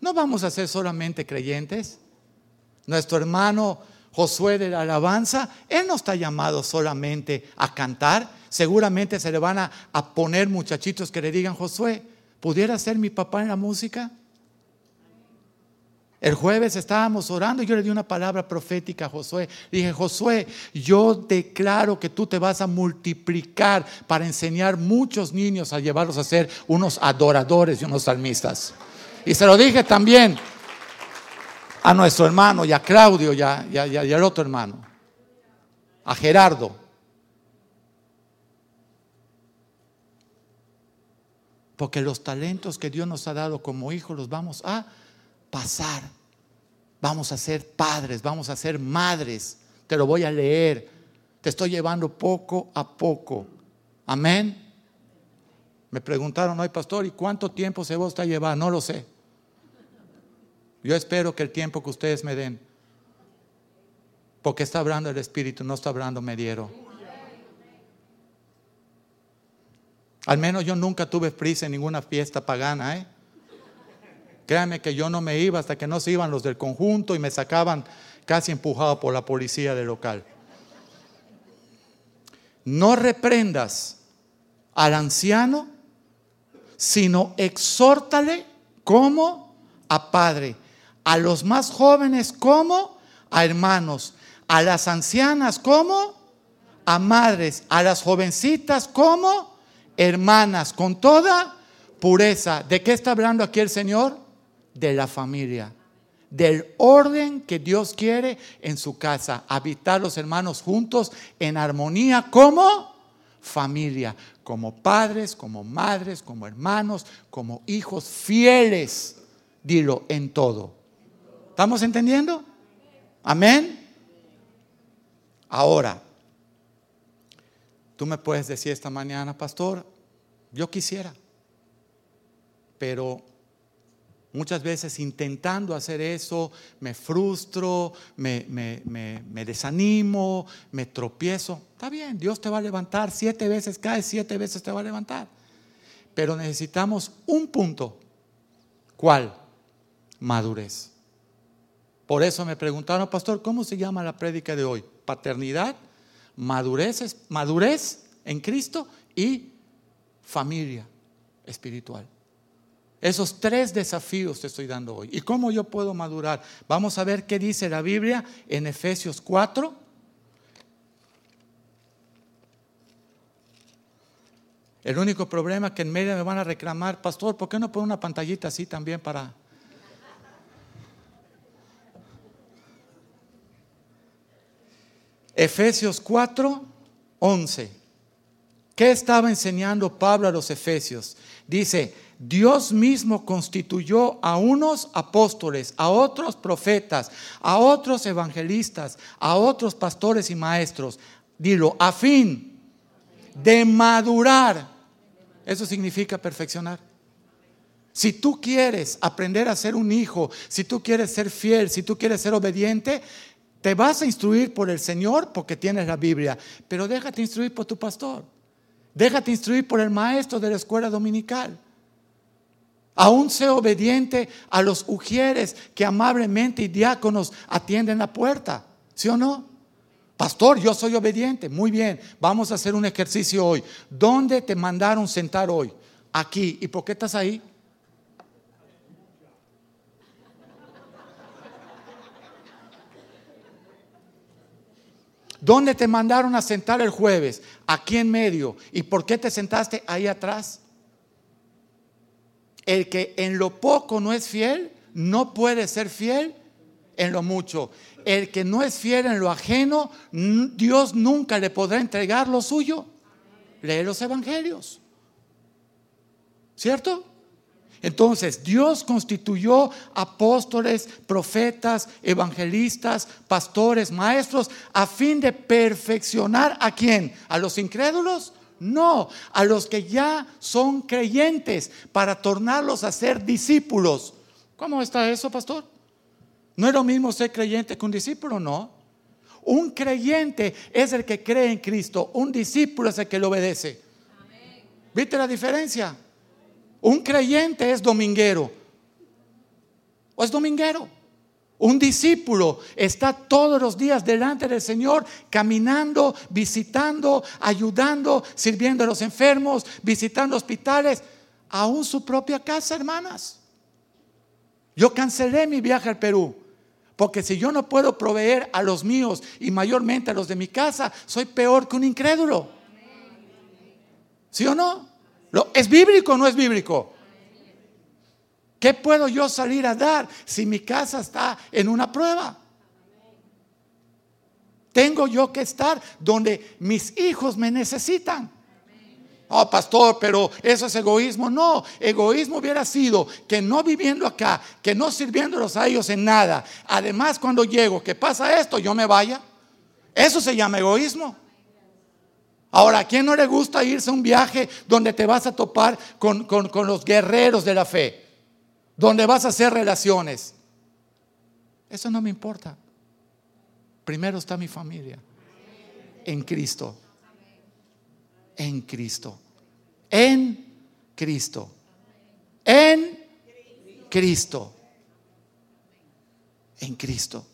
no vamos a ser solamente creyentes. Nuestro hermano Josué de la alabanza, él no está llamado solamente a cantar. Seguramente se le van a, a poner muchachitos que le digan, Josué, ¿pudiera ser mi papá en la música? El jueves estábamos orando y yo le di una palabra profética a Josué. dije, Josué, yo declaro que tú te vas a multiplicar para enseñar muchos niños a llevarlos a ser unos adoradores y unos salmistas. Y se lo dije también a nuestro hermano y a Claudio y, al otro hermano, a Gerardo. Porque los talentos que Dios nos ha dado como hijos los vamos a pasar. Vamos a ser padres, vamos a ser madres. Te lo voy a leer. Te estoy llevando poco a poco. Amén. Me preguntaron hoy, pastor, ¿y cuánto tiempo se va a llevar? No lo sé. Yo espero que el tiempo que ustedes me den, porque está hablando el Espíritu, no está hablando mediero. Al menos yo nunca tuve prisa en ninguna fiesta pagana, ¿eh? Créanme que yo no me iba hasta que no se iban los del conjunto y me sacaban casi empujado por la policía del local. No reprendas al anciano, sino exhórtale como a padre, a los más jóvenes como a hermanos, a las ancianas como a madres, a las jovencitas como hermanas, con toda pureza. ¿De qué está hablando aquí el Señor? De la familia, del orden que Dios quiere en su casa, habitar los hermanos juntos en armonía como familia, como padres, como madres, como hermanos, como hijos fieles, dilo, en todo. ¿Estamos entendiendo? Amén. Ahora, tú me puedes decir esta mañana, pastor, yo quisiera, pero Muchas veces intentando hacer eso me frustro, me, desanimo, me tropiezo. Está bien, Dios te va a levantar, siete veces caes, siete veces te va a levantar. Pero necesitamos un punto. ¿Cuál? Madurez. Por eso me preguntaron, pastor, ¿cómo se llama la prédica de hoy? Paternidad, madurez, madurez en Cristo y familia espiritual. Esos tres desafíos te estoy dando hoy. ¿Y cómo yo puedo madurar? Vamos a ver qué dice la Biblia en Efesios 4. El único problema es que en medio me van a reclamar, pastor, ¿por qué no pone una pantallita así también para... Efesios 4, 11. ¿Qué estaba enseñando Pablo a los Efesios? Dice, Dios mismo constituyó a unos apóstoles, a otros profetas, a otros evangelistas, a otros pastores y maestros. Dilo, a fin de madurar. Eso significa perfeccionar. Si tú quieres aprender a ser un hijo, si tú quieres ser fiel, si tú quieres ser obediente, te vas a instruir por el Señor porque tienes la Biblia, pero déjate instruir por tu pastor. Déjate instruir por el maestro de la escuela dominical. Aún sé obediente a los ujieres que amablemente y diáconos atienden la puerta. ¿Sí o no? Pastor, yo soy obediente. Muy bien, vamos a hacer un ejercicio hoy. ¿Dónde te mandaron sentar hoy? Aquí. ¿Y por qué estás ahí? ¿Dónde te mandaron a sentar el jueves? Aquí en medio. ¿Y por qué te sentaste ahí atrás? El que en lo poco no es fiel, no puede ser fiel en lo mucho. El que no es fiel en lo ajeno, Dios nunca le podrá entregar lo suyo. Lee los evangelios. ¿Cierto? Entonces, Dios constituyó apóstoles, profetas, evangelistas, pastores, maestros, a fin de perfeccionar a quién? ¿A los incrédulos? No, a los que ya son creyentes para tornarlos a ser discípulos. ¿Cómo está eso, pastor? ¿No es lo mismo ser creyente que un discípulo? No. Un creyente es el que cree en Cristo, un discípulo es el que le obedece. ¿Viste la diferencia? Un creyente es dominguero. ¿O es dominguero? Un discípulo está todos los días delante del Señor, caminando, visitando, ayudando, sirviendo a los enfermos, visitando hospitales, aún su propia casa, hermanas. Yo cancelé mi viaje al Perú, porque si yo no puedo proveer a los míos y mayormente a los de mi casa, soy peor que un incrédulo. ¿Sí o no? ¿Es bíblico o no es bíblico? ¿Qué puedo yo salir a dar si mi casa está en una prueba? Tengo yo que estar donde mis hijos me necesitan. Oh, pastor, pero eso es egoísmo. No, egoísmo hubiera sido que no viviendo acá, que no sirviéndolos a ellos en nada. Además, cuando llego, que pasa esto, yo me vaya. Eso se llama egoísmo. Ahora, ¿a quién no le gusta irse a un viaje donde te vas a topar con, con los guerreros de la fe? Donde vas a hacer relaciones. Eso no me importa. Primero está mi familia. En Cristo. En Cristo. En Cristo. En Cristo. En Cristo.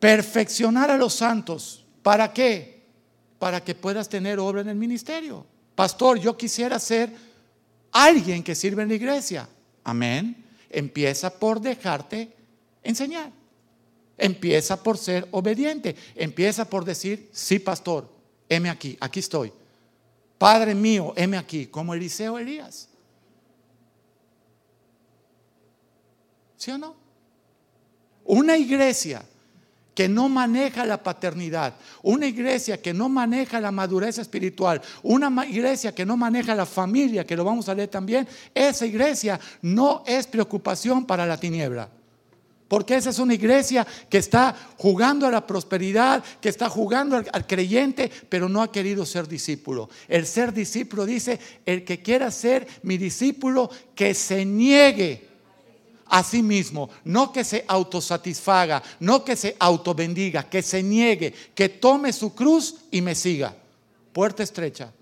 Perfeccionar a los santos. ¿Para qué? Para que puedas tener obra en el ministerio. Pastor, yo quisiera ser alguien que sirve en la iglesia. Amén. Empieza por dejarte enseñar. Empieza por ser obediente. Empieza por decir, sí, pastor, heme aquí, aquí estoy. Padre mío, heme aquí, como Eliseo Elías. ¿Sí o no? Una iglesia que no maneja la paternidad, una iglesia que no maneja la madurez espiritual, una iglesia que no maneja la familia, que lo vamos a leer también, esa iglesia no es preocupación para la tiniebla. Porque esa es una iglesia que está jugando a la prosperidad, que está jugando al, al, creyente, pero no ha querido ser discípulo. El ser discípulo dice, el que quiera ser mi discípulo, que se niegue a sí mismo, no que se autosatisfaga, no que se autobendiga, que se niegue, que tome su cruz y me siga. Puerta estrecha.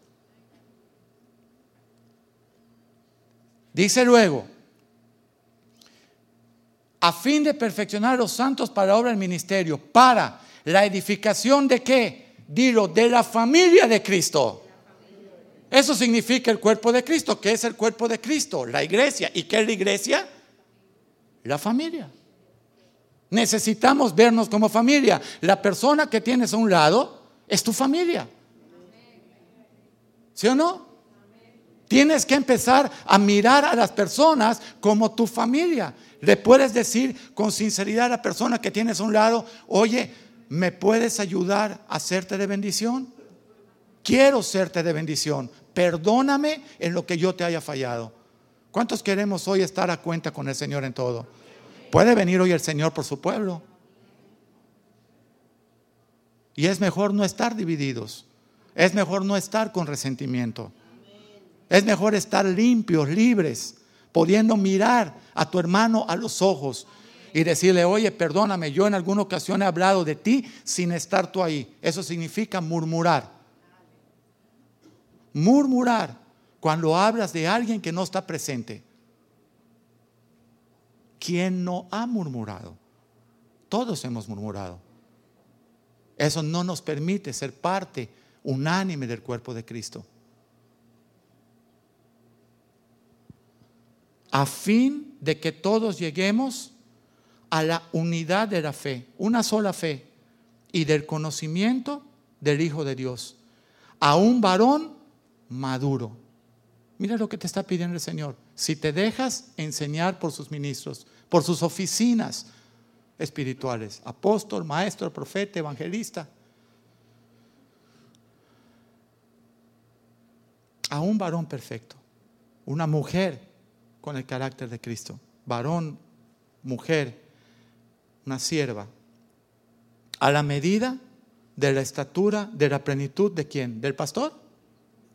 Dice luego, a fin de perfeccionar a los santos para obra del ministerio, para la edificación de qué? Dilo, de la familia de Cristo. Eso significa el cuerpo de Cristo. ¿Qué es el cuerpo de Cristo? La iglesia. ¿Y qué es la iglesia? La familia. Necesitamos vernos como familia. La persona que tienes a un lado es tu familia. ¿Sí o no? Tienes que empezar a mirar a las personas como tu familia. Le puedes decir con sinceridad a la persona que tienes a un lado, oye, ¿me puedes ayudar a hacerte de bendición? Quiero serte de bendición. Perdóname en lo que yo te haya fallado. ¿Cuántos queremos hoy estar a cuenta con el Señor en todo? Puede venir hoy el Señor por su pueblo. Y es mejor no estar divididos. Es mejor no estar con resentimiento. Es mejor estar limpios, libres, pudiendo mirar a tu hermano a los ojos y decirle, oye, perdóname, yo en alguna ocasión he hablado de ti sin estar tú ahí. Eso significa murmurar. Murmurar cuando hablas de alguien que no está presente. ¿Quién no ha murmurado? Todos hemos murmurado. Eso no nos permite ser parte unánime del cuerpo de Cristo. A fin de que todos lleguemos a la unidad de la fe, una sola fe, y del conocimiento del Hijo de Dios, a un varón maduro. Mira lo que te está pidiendo el Señor. Si te dejas enseñar por sus ministros, por sus oficinas espirituales, apóstol, maestro, profeta, evangelista, a un varón perfecto, una mujer con el carácter de Cristo, varón, mujer, una sierva, a la medida de la estatura, de la plenitud de quién? ¿Del pastor?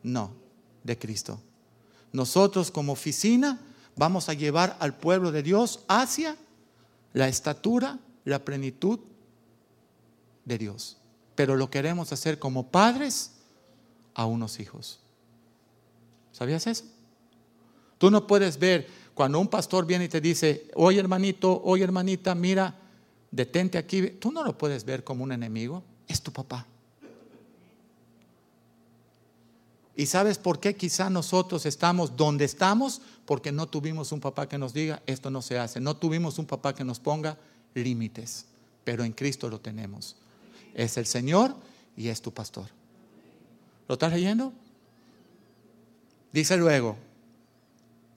No, de Cristo. Nosotros como oficina vamos a llevar al pueblo de Dios hacia la estatura, la plenitud de Dios. Pero lo queremos hacer como padres a unos hijos. ¿Sabías eso? Tú no puedes ver cuando un pastor viene y te dice, oye hermanito, oye hermanita, mira, detente aquí. Tú no lo puedes ver como un enemigo, es tu papá. ¿Y sabes por qué quizá nosotros estamos donde estamos? Porque no tuvimos un papá que nos diga, esto no se hace. No tuvimos un papá que nos ponga límites. Pero en Cristo lo tenemos. Es el Señor y es tu pastor. ¿Lo estás leyendo? Dice luego,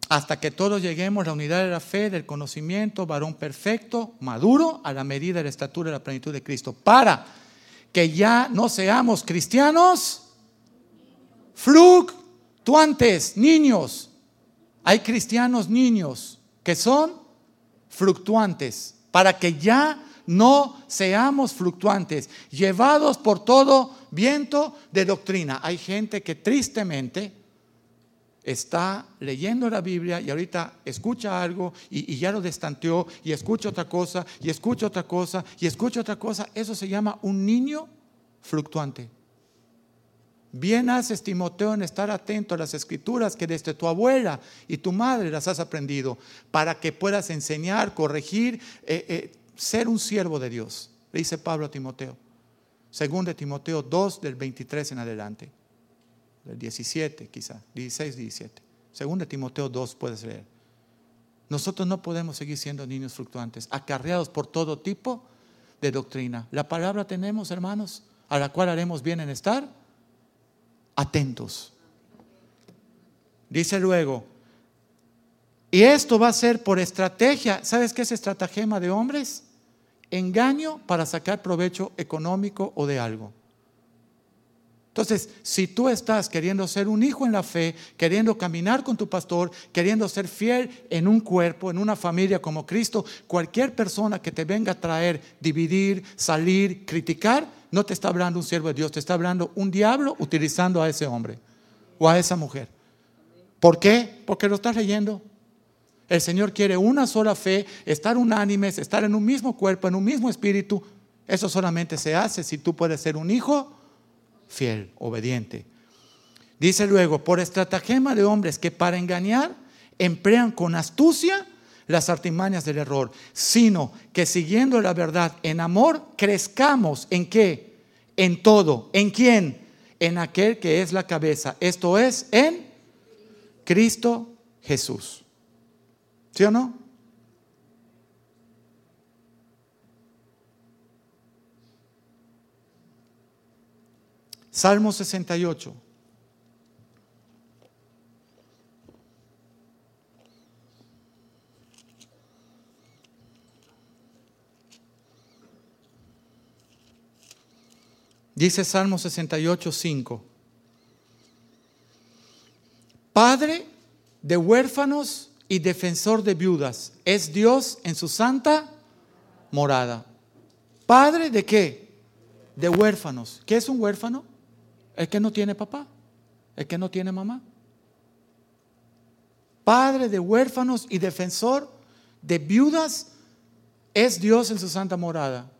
hasta que todos lleguemos a la unidad de la fe, del conocimiento, varón perfecto, maduro, a la medida de la estatura y la plenitud de Cristo, para que ya no seamos cristianos fluctuantes, niños. Hay cristianos niños que son fluctuantes, para que ya no seamos fluctuantes, llevados por todo viento de doctrina. Hay gente que tristemente está leyendo la Biblia y ahorita escucha algo y, ya lo destanteó y escucha otra cosa y escucha otra cosa y escucha otra cosa. Eso se llama un niño fluctuante. Bien haces, Timoteo, en estar atento a las escrituras que desde tu abuela y tu madre las has aprendido, para que puedas enseñar, corregir, eh, eh, ser un siervo de Dios. Le dice Pablo a Timoteo. Según de Timoteo 2, del 23 en adelante. Del 17 quizá, 16, 17. Según de Timoteo 2 puedes leer. Nosotros no podemos seguir siendo niños fluctuantes, acarreados por todo tipo de doctrina. La palabra tenemos, hermanos, a la cual haremos bien en estar atentos. Dice luego, y esto va a ser por estrategia. ¿Sabes qué es estratagema de hombres? Engaño para sacar provecho económico o de algo. Entonces, si tú estás queriendo ser un hijo en la fe, queriendo caminar con tu pastor, queriendo ser fiel en un cuerpo, en una familia como Cristo, cualquier persona que te venga a traer, dividir, salir, criticar, no te está hablando un siervo de Dios, te está hablando un diablo utilizando a ese hombre o a esa mujer. ¿Por qué? Porque lo estás leyendo. El Señor quiere una sola fe, estar unánimes, estar en un mismo cuerpo, en un mismo espíritu. Eso solamente se hace si tú puedes ser un hijo fiel, obediente. Dice luego, por estratagema de hombres que para engañar emplean con astucia las artimañas del error, sino que siguiendo la verdad en amor, crezcamos en qué? en todo. ¿En quién? En aquel que es la cabeza. Esto es en Cristo Jesús. ¿Sí o no? Salmo 68. Dice Salmo 68, 5. Padre de huérfanos y defensor de viudas, es Dios en su santa morada. Padre de qué? De huérfanos. ¿Qué es un huérfano? El que no tiene papá, el que no tiene mamá. Padre de huérfanos y defensor de viudas es Dios en su santa morada.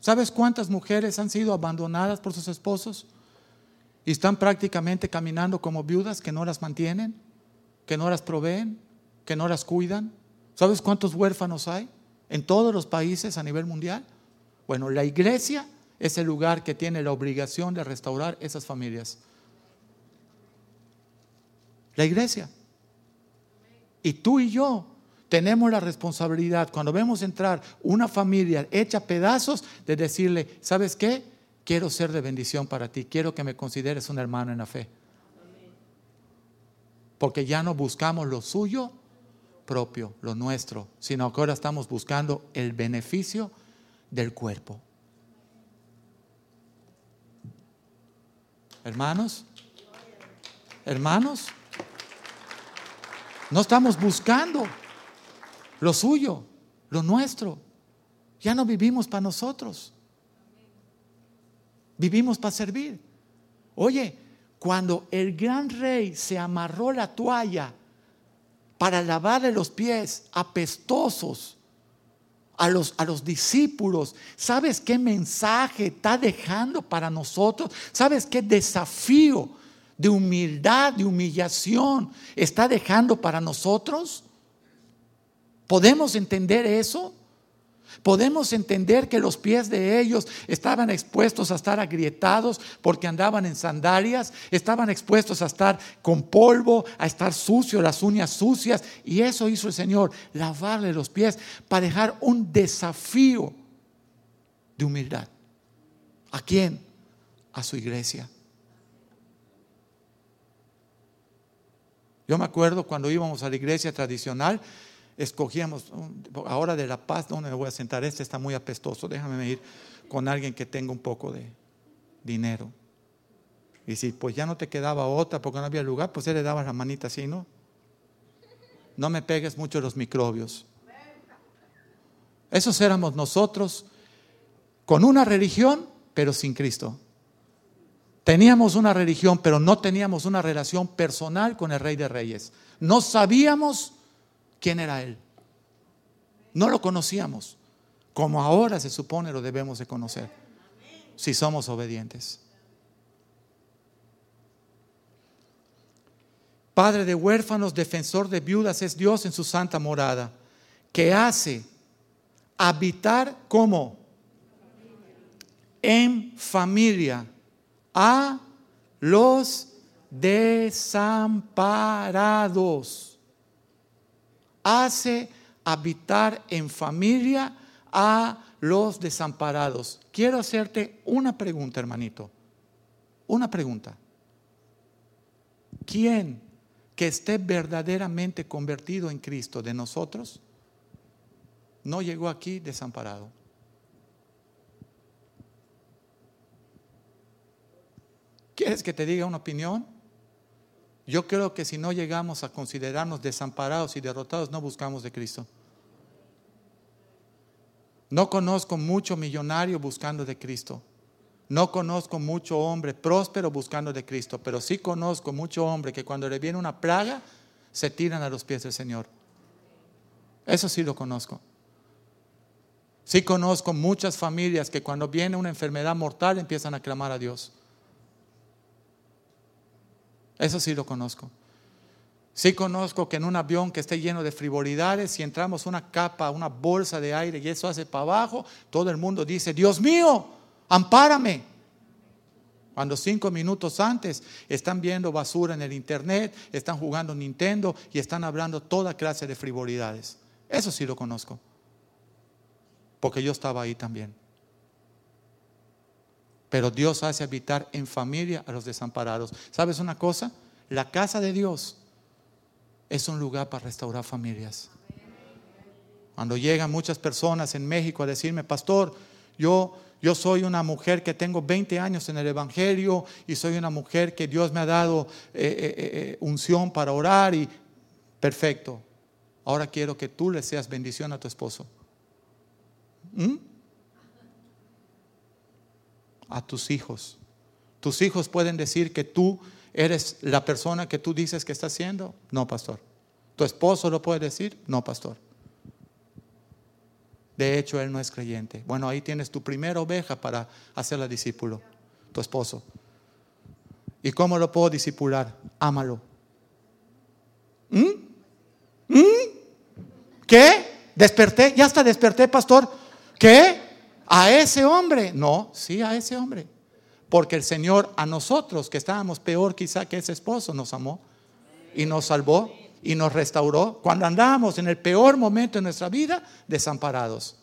¿Sabes cuántas mujeres han sido abandonadas por sus esposos y están prácticamente caminando como viudas que no las mantienen, que no las proveen, que no las cuidan? ¿Sabes cuántos huérfanos hay en todos los países a nivel mundial? Bueno, la iglesia es el lugar que tiene la obligación de restaurar esas familias. La iglesia. Y tú y yo tenemos la responsabilidad, cuando vemos entrar una familia hecha pedazos, de decirle, ¿sabes qué? Quiero ser de bendición para ti, quiero que me consideres un hermano en la fe. Porque ya no buscamos lo suyo propio, lo nuestro, sino que ahora estamos buscando el beneficio del cuerpo. Hermanos, hermanos, no estamos buscando lo suyo, lo nuestro. Ya no vivimos para nosotros. Vivimos para servir. Oye, cuando el gran rey se amarró la toalla para lavarle los pies apestosos a los, a los discípulos, ¿sabes qué mensaje está dejando para nosotros? ¿Sabes qué desafío de humildad, de humillación está dejando para nosotros? ¿Podemos entender eso? Podemos entender que los pies de ellos estaban expuestos a estar agrietados porque andaban en sandalias, estaban expuestos a estar con polvo, a estar sucios, las uñas sucias. Y eso hizo el Señor, lavarle los pies para dejar un desafío de humildad. ¿A quién? A su iglesia. Yo me acuerdo cuando íbamos a la iglesia tradicional, escogíamos, ahora de La Paz, ¿dónde me voy a sentar? Este está muy apestoso, déjame ir con alguien que tenga un poco de dinero. Y si pues ya no te quedaba otra porque no había lugar, pues él le daba la manita así, ¿no? No me pegues mucho los microbios. Esos éramos nosotros con una religión, pero sin Cristo. Teníamos una religión, pero no teníamos una relación personal con el Rey de Reyes. No sabíamos quién era Él. No lo conocíamos, como ahora se supone lo debemos de conocer, si somos obedientes. Padre de huérfanos, defensor de viudas, es Dios en su santa morada, que hace habitar como en familia a los desamparados hace habitar en familia a los desamparados. Quiero hacerte una pregunta, hermanito. Una pregunta. ¿Quién que esté verdaderamente convertido en Cristo de nosotros no llegó aquí desamparado? ¿Quieres que te diga una opinión? Yo creo que si no llegamos a considerarnos desamparados y derrotados, no buscamos de Cristo. No conozco mucho millonario buscando de Cristo. No conozco mucho hombre próspero buscando de Cristo, pero sí conozco mucho hombre que cuando le viene una plaga se tiran a los pies del Señor. Eso sí lo conozco. Sí conozco muchas familias que cuando viene una enfermedad mortal empiezan a clamar a Dios. Eso sí lo conozco. Sí conozco que en un avión que esté lleno de frivolidades, si entramos una capa, una bolsa de aire y eso hace para abajo, todo el mundo dice, Dios mío, ampárame. Cuando cinco minutos antes están viendo basura en el internet, están jugando Nintendo y están hablando toda clase de frivolidades. Eso sí lo conozco. Porque yo estaba ahí también. Pero Dios hace habitar en familia a los desamparados. ¿Sabes una cosa? La casa de Dios es un lugar para restaurar familias. Cuando llegan muchas personas en México a decirme, pastor, yo, yo soy una mujer que tengo 20 años en el Evangelio y soy una mujer que Dios me ha dado eh, eh, eh, unción para orar y perfecto. Ahora quiero que tú le seas bendición a tu esposo. ¿Mm? A tus hijos. Tus hijos pueden decir que tú eres la persona que tú dices que está siendo. No, pastor. ¿Tu esposo lo puede decir? No, pastor. De hecho, él no es creyente. Bueno, ahí tienes tu primera oveja para hacerla discípulo, tu esposo. ¿Y cómo lo puedo discipular? Ámalo. ¿Mm? ¿Mm? ¿Qué? ¿Desperté? ¿Ya hasta desperté, pastor? ¿Qué? ¿A ese hombre? No, sí, a ese hombre. Porque el Señor a nosotros, que estábamos peor quizá que ese esposo, nos amó y nos salvó y nos restauró cuando andábamos en el peor momento de nuestra vida, desamparados.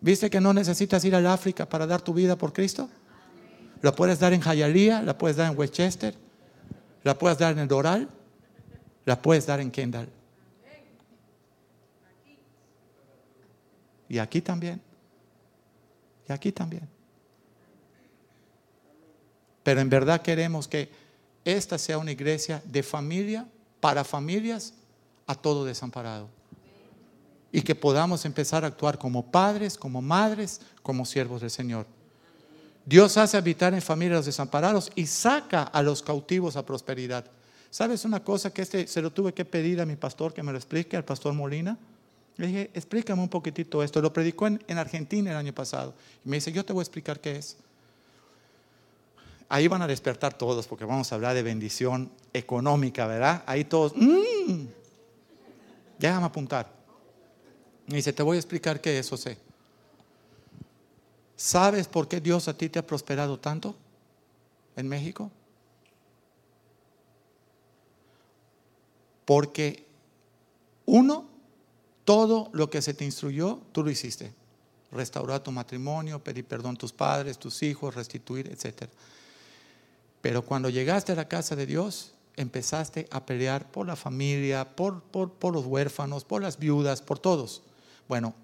¿Viste que no necesitas ir al África para dar tu vida por Cristo? La puedes dar en Hialeah, la puedes dar en Westchester, la puedes dar en el Doral, la puedes dar en Kendall. Y aquí también. Y aquí también. Pero en verdad queremos que esta sea una iglesia de familia para familias a todo desamparado. Y que podamos empezar a actuar como padres, como madres, como siervos del Señor. Dios hace habitar en familias desamparados y saca a los cautivos a prosperidad. ¿Sabes una cosa que este se lo tuve que pedir a mi pastor que me lo explique, al pastor Molina? Le dije, explícame un poquitito esto. Lo predicó en, en Argentina el año pasado. Y me dice, yo te voy a explicar qué es ahí van a despertar todos porque vamos a hablar de bendición económica, ¿verdad? Ahí todos, mmm, déjame apuntar. Y dice, te voy a explicar qué es eso sé. ¿Sabes por qué Dios a ti te ha prosperado tanto en México? Porque uno, todo lo que se te instruyó, tú lo hiciste. Restaurar tu matrimonio, pedir perdón a tus padres, tus hijos, restituir, etcétera. Pero cuando llegaste a la casa de Dios, empezaste a pelear por la familia, por, por, los huérfanos, por las viudas, por todos. Bueno,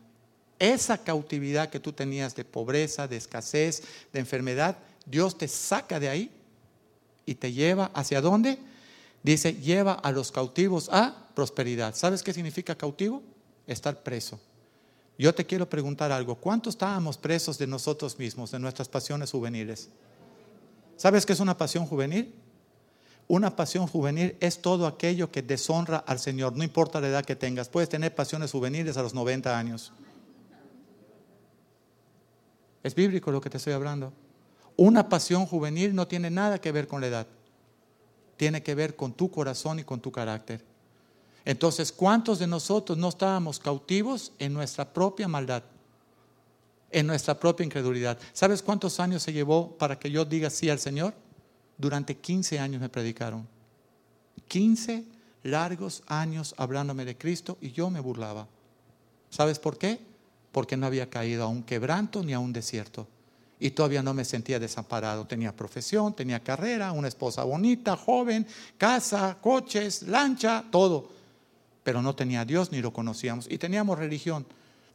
esa cautividad que tú tenías de pobreza, de escasez, de enfermedad, Dios te saca de ahí y te lleva hacia dónde? Dice, lleva a los cautivos a prosperidad. ¿Sabes qué significa cautivo? Estar preso. Yo te quiero preguntar algo. ¿Cuántos estábamos presos de nosotros mismos, de nuestras pasiones juveniles? ¿Sabes qué es una pasión juvenil? Una pasión juvenil es todo aquello que deshonra al Señor, no importa la edad que tengas. Puedes tener pasiones juveniles a los 90 años. Es bíblico lo que te estoy hablando. Una pasión juvenil no tiene nada que ver con la edad. Tiene que ver con tu corazón y con tu carácter. Entonces, ¿cuántos de nosotros no estábamos cautivos en nuestra propia maldad? en nuestra propia incredulidad. ¿Sabes cuántos años se llevó para que yo diga sí al Señor? Durante 15 años me predicaron. 15 largos años hablándome de Cristo y yo me burlaba. ¿Sabes por qué? Porque no había caído a un quebranto ni a un desierto. Y todavía no me sentía desamparado. Tenía profesión, tenía carrera, una esposa bonita, joven, casa, coches, lancha, todo. Pero no tenía a Dios ni lo conocíamos. Y teníamos religión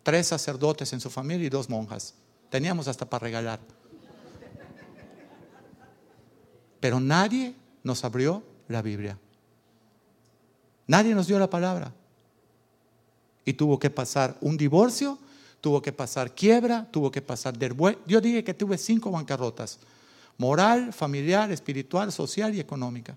tres sacerdotes en su familia y dos monjas. Teníamos hasta para regalar. Pero nadie nos abrió la Biblia. Nadie nos dio la palabra. Y tuvo que pasar un divorcio, tuvo que pasar quiebra, tuvo que pasar dervuelta. Yo dije que tuve cinco bancarrotas. Moral, familiar, espiritual, social y económica.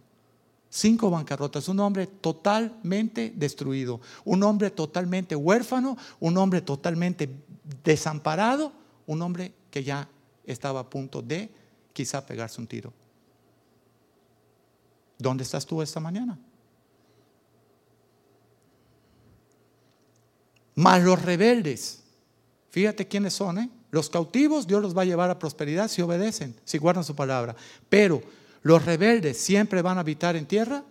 Cinco bancarrotas, un hombre totalmente destruido, un hombre totalmente huérfano, un hombre totalmente desamparado, un hombre que ya estaba a punto de quizá pegarse un tiro. ¿Dónde estás tú esta mañana? Más los rebeldes, fíjate quiénes son, ¿eh? Los cautivos Dios los va a llevar a prosperidad si obedecen, si guardan su palabra. Pero los rebeldes siempre van a habitar en tierra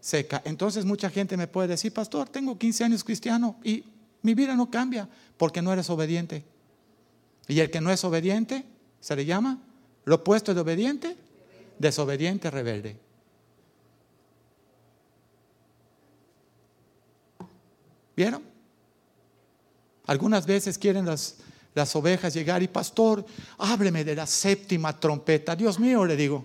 seca. Entonces mucha gente me puede decir, pastor, tengo 15 años cristiano y mi vida no cambia porque no eres obediente. Y el que no es obediente, se le llama lo opuesto de obediente, desobediente, rebelde. ¿Vieron? Algunas veces quieren las, las ovejas llegar y pastor, hábleme de la séptima trompeta. Dios mío, le digo,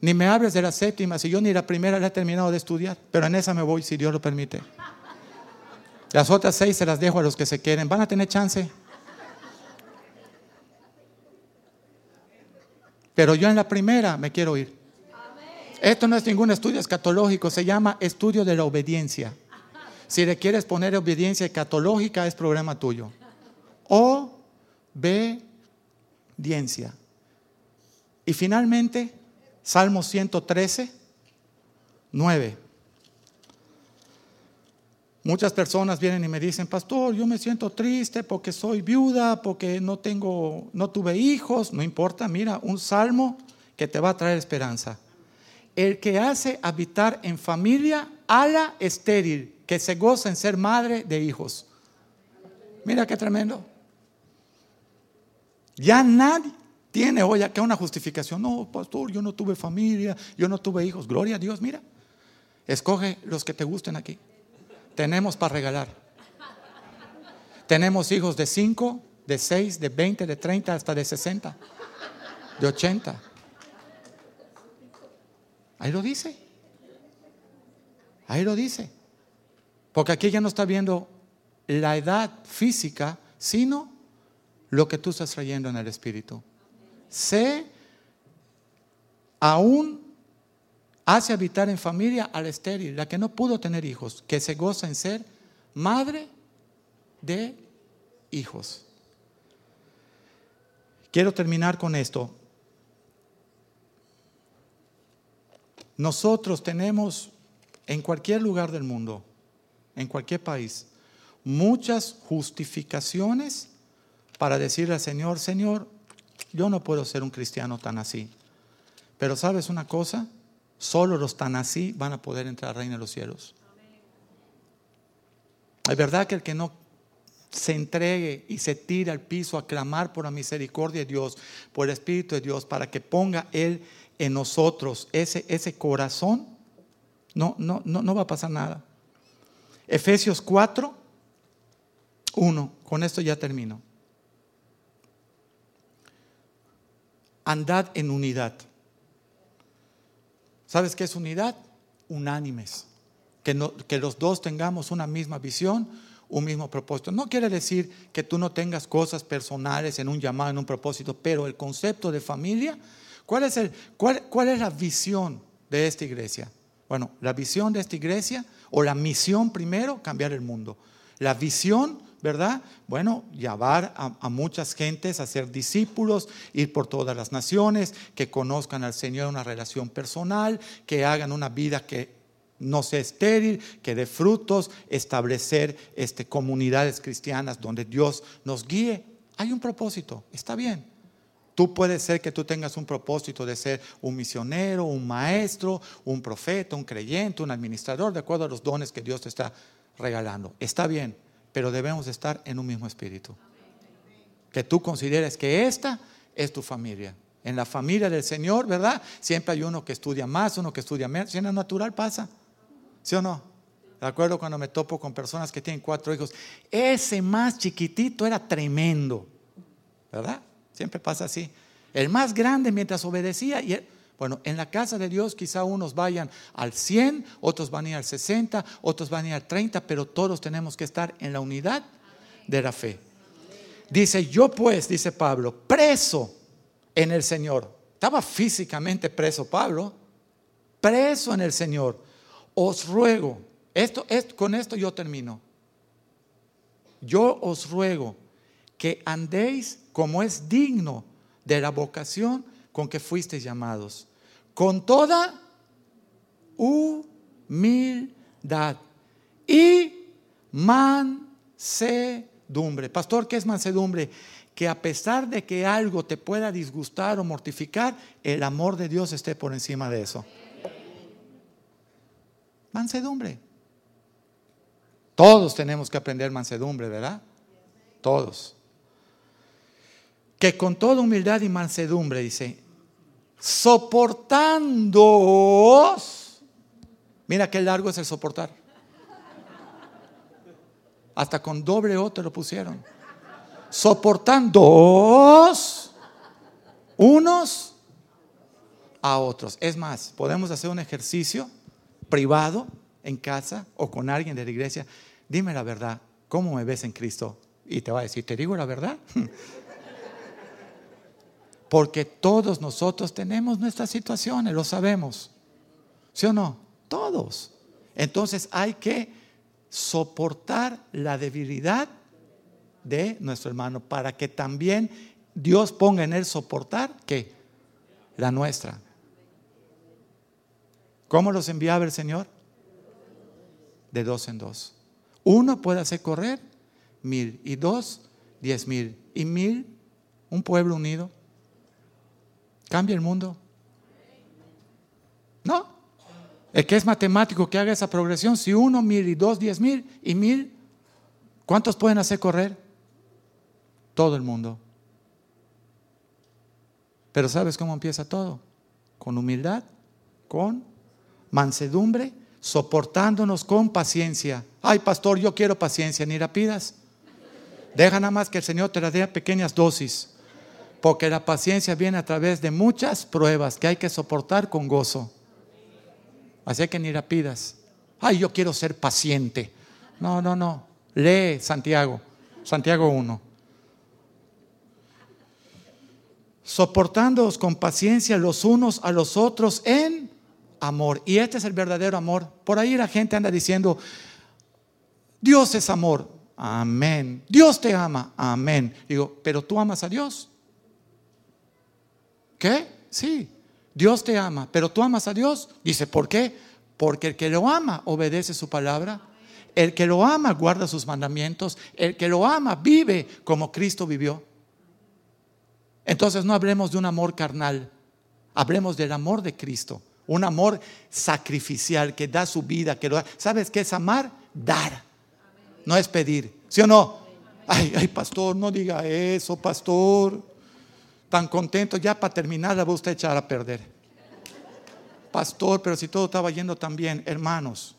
ni me hables de la séptima, si yo ni la primera la he terminado de estudiar, pero en esa me voy si Dios lo permite. Las otras seis se las dejo a los que se quieren, van a tener chance. Pero yo en la primera me quiero ir. Esto no es ningún estudio escatológico, se llama estudio de la obediencia. Si le quieres poner obediencia escatológica es problema tuyo. Obediencia. Y finalmente, Salmo 113, 9. Muchas personas vienen y me dicen, pastor, yo me siento triste porque soy viuda, porque no tengo, no tuve hijos. No importa, mira, un salmo que te va a traer esperanza. El que hace habitar en familia a la estéril, que se goza en ser madre de hijos. Mira qué tremendo. Ya nadie, tiene hoy acá una justificación. No, pastor, yo no tuve familia, yo no tuve hijos. Gloria a Dios, mira. Escoge los que te gusten aquí. Tenemos para regalar. Tenemos hijos de 5, de 6, de 20, de 30, hasta de 60, de 80. Ahí lo dice. Ahí lo dice. Porque aquí ya no está viendo la edad física, sino lo que tú estás trayendo en el espíritu se aún hace habitar en familia al estéril, la que no pudo tener hijos, que se goza en ser madre de hijos. Quiero terminar con esto. Nosotros tenemos en cualquier lugar del mundo, en cualquier país, muchas justificaciones para decirle al Señor, Señor, yo no puedo ser un cristiano tan así. Pero sabes una cosa, solo los tan así van a poder entrar al reino de los cielos. Es verdad que el que no se entregue y se tire al piso a clamar por la misericordia de Dios, por el Espíritu de Dios, para que ponga Él en nosotros ese, ese corazón, no, no, no, no va a pasar nada. Efesios 4, 1, con esto ya termino. Andad en unidad. ¿Sabes qué es unidad? Unánimes. Que, los dos tengamos una misma visión, un mismo propósito. No quiere decir que tú no tengas cosas personales en un llamado, en un propósito, pero el concepto de familia, ¿cuál es, el, cuál, cuál es la visión de esta iglesia? Bueno, la visión de esta iglesia, o la misión primero, cambiar el mundo. La visión ¿verdad? Bueno, llevar a, muchas gentes a ser discípulos, ir por todas las naciones, que conozcan al Señor una relación personal, que hagan una vida que no sea estéril, que dé frutos, establecer este, comunidades cristianas donde Dios nos guíe. Hay un propósito, está bien. Tú puedes ser que tú tengas un propósito de ser un misionero, un maestro, un profeta, un creyente, un administrador, de acuerdo a los dones que Dios te está regalando. Está bien pero debemos estar en un mismo espíritu. Que tú consideres que esta es tu familia. En la familia del Señor, ¿verdad? Siempre hay uno que estudia más, uno que estudia menos. Si en la natural pasa. ¿Sí o no? De acuerdo cuando me topo con personas que tienen cuatro hijos. Ese más chiquitito era tremendo. ¿Verdad? Siempre pasa así. El más grande mientras obedecía y bueno, en la casa de Dios quizá unos vayan al 100, otros van a ir al 60, otros van a ir al 30, pero todos tenemos que estar en la unidad de la fe. Dice, yo pues, dice Pablo, preso en el Señor. Estaba físicamente preso Pablo, preso en el Señor. Os ruego, esto, esto, con esto yo termino. Yo os ruego que andéis como es digno de la vocación con que fuisteis llamados con toda humildad y mansedumbre. Pastor, ¿qué es mansedumbre? que a pesar de que algo te pueda disgustar o mortificar, el amor de Dios esté por encima de eso. Mansedumbre. Todos tenemos que aprender mansedumbre, ¿verdad? Todos. Que con toda humildad y mansedumbre, dice, soportando. Mira qué largo es el soportar. Hasta con doble O te lo pusieron. Soportando unos a otros. Es más, podemos hacer un ejercicio privado en casa o con alguien de la iglesia. Dime la verdad, ¿cómo me ves en Cristo? Y te va a decir, ¿te digo la verdad? Porque todos nosotros tenemos nuestras situaciones, lo sabemos. ¿Sí o no? Todos. Entonces hay que soportar la debilidad de nuestro hermano para que también Dios ponga en él soportar que la nuestra. ¿Cómo los enviaba el Señor? De dos en dos. Uno puede hacer correr mil y dos, diez mil y mil, un pueblo unido. ¿Cambia el mundo? No. El que es matemático que haga esa progresión, si uno, mil y dos, diez mil y mil, ¿cuántos pueden hacer correr? Todo el mundo. Pero ¿sabes cómo empieza todo? Con humildad, con mansedumbre, soportándonos con paciencia. Ay, pastor, yo quiero paciencia, ni la pidas. Deja nada más que el Señor te la dé pequeñas dosis. Porque la paciencia viene a través de muchas pruebas que hay que soportar con gozo. Así que ni la pidas. Ay, yo quiero ser paciente. No, no, no. Lee Santiago, Santiago 1. Soportándoos con paciencia los unos a los otros en amor. Y este es el verdadero amor. Por ahí la gente anda diciendo, Dios es amor. Amén. Dios te ama. Amén. Digo, pero tú amas a Dios. ¿Qué? Sí, Dios te ama, pero tú amas a Dios. Dice, ¿por qué? Porque el que lo ama obedece su palabra. El que lo ama guarda sus mandamientos. El que lo ama vive como Cristo vivió. Entonces no hablemos de un amor carnal, hablemos del amor de Cristo. Un amor sacrificial que da su vida, que lo da. ¿Sabes qué es amar? Dar. No es pedir. ¿Sí o no? Ay, ay, pastor, no diga eso, pastor tan contento, ya para terminar la usted a echar a perder. Pastor, pero si todo estaba yendo tan bien, hermanos,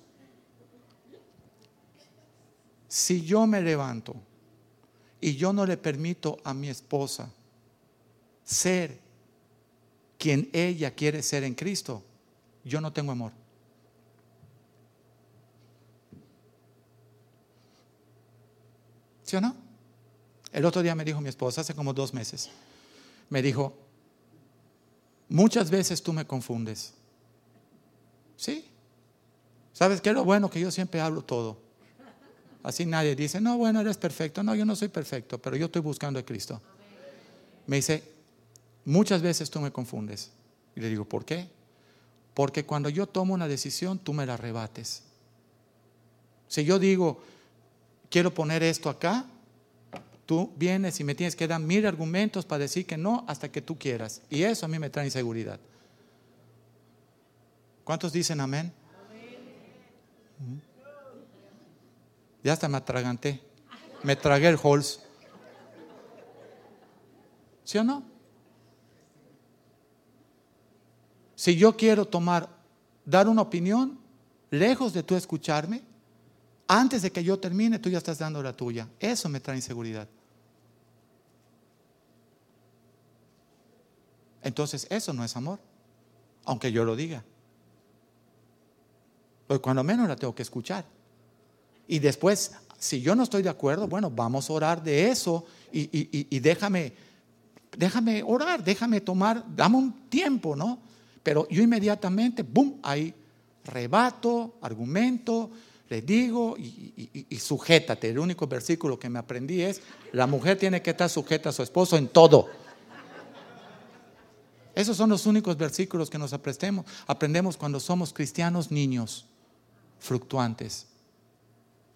si yo me levanto y yo no le permito a mi esposa ser quien ella quiere ser en Cristo, yo no tengo amor. ¿Sí o no? El otro día me dijo mi esposa, hace como dos meses, me dijo, muchas veces tú me confundes. ¿Sí? ¿Sabes qué es lo bueno? Que yo siempre hablo todo. Así nadie dice, no, bueno, eres perfecto. No, yo no soy perfecto, pero yo estoy buscando a Cristo. Me dice, muchas veces tú me confundes. Y le digo, ¿por qué? Porque cuando yo tomo una decisión, tú me la rebates. Si yo digo, quiero poner esto acá, Tú vienes y me tienes que dar mil argumentos para decir que no hasta que tú quieras. Y eso a mí me trae inseguridad. ¿Cuántos dicen amén? Ya hasta me atraganté. Me tragué el Halls. ¿Sí o no? Si yo quiero tomar, dar una opinión, lejos de tú escucharme, antes de que yo termine, tú ya estás dando la tuya. Eso me trae inseguridad. Entonces eso no es amor, aunque yo lo diga. Pues cuando menos la tengo que escuchar. Y después, si yo no estoy de acuerdo, bueno, vamos a orar de eso y, déjame, déjame orar, déjame tomar, dame un tiempo, ¿no? Pero yo inmediatamente, ¡boom!, ahí rebato, argumento, le digo y, y, sujétate. El único versículo que me aprendí es, la mujer tiene que estar sujeta a su esposo en todo. Esos son los únicos versículos que nos aprendemos, aprendemos cuando somos cristianos niños, fluctuantes.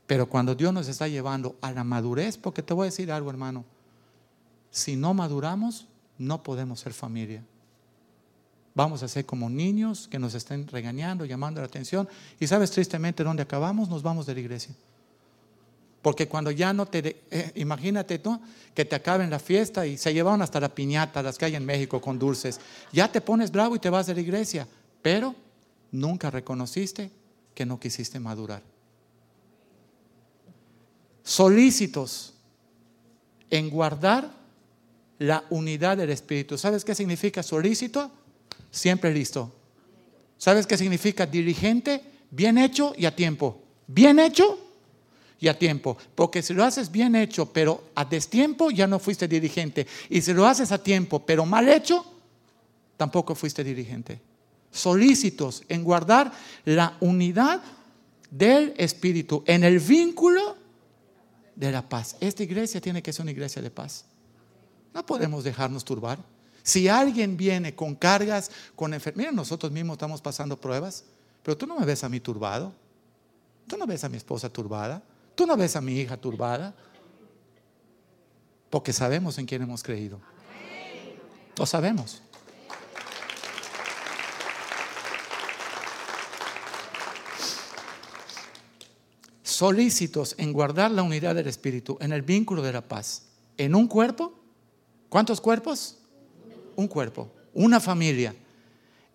Pero cuando Dios nos está llevando a la madurez, porque te voy a decir algo, hermano, si no maduramos, no podemos ser familia. Vamos a ser como niños que nos estén regañando, llamando la atención. Y sabes tristemente dónde acabamos, nos vamos de la iglesia. Porque cuando ya no te, eh, imagínate tú, que te acaben la fiesta y se llevaron hasta la piñata, las que hay en México con dulces, ya te pones bravo y te vas de la iglesia, pero nunca reconociste que no quisiste madurar. Solícitos en guardar la unidad del Espíritu. ¿Sabes qué significa solícito? siempre listo. ¿Sabes qué significa dirigente? Bien hecho y a tiempo. Bien hecho y a tiempo. Porque si lo haces bien hecho, pero a destiempo, ya no fuiste dirigente. Y si lo haces a tiempo, pero mal hecho, tampoco fuiste dirigente. Solícitos en guardar la unidad del Espíritu, en el vínculo de la paz. Esta iglesia tiene que ser una iglesia de paz. No podemos dejarnos turbar. Si alguien viene con cargas, con enfermedad, nosotros mismos estamos pasando pruebas, pero tú no me ves a mí turbado, tú no ves a mi esposa turbada, tú no ves a mi hija turbada, porque sabemos en quién hemos creído. Lo sabemos. Solícitos en guardar la unidad del Espíritu, en el vínculo de la paz, en un cuerpo. ¿Cuántos cuerpos? un cuerpo, una familia,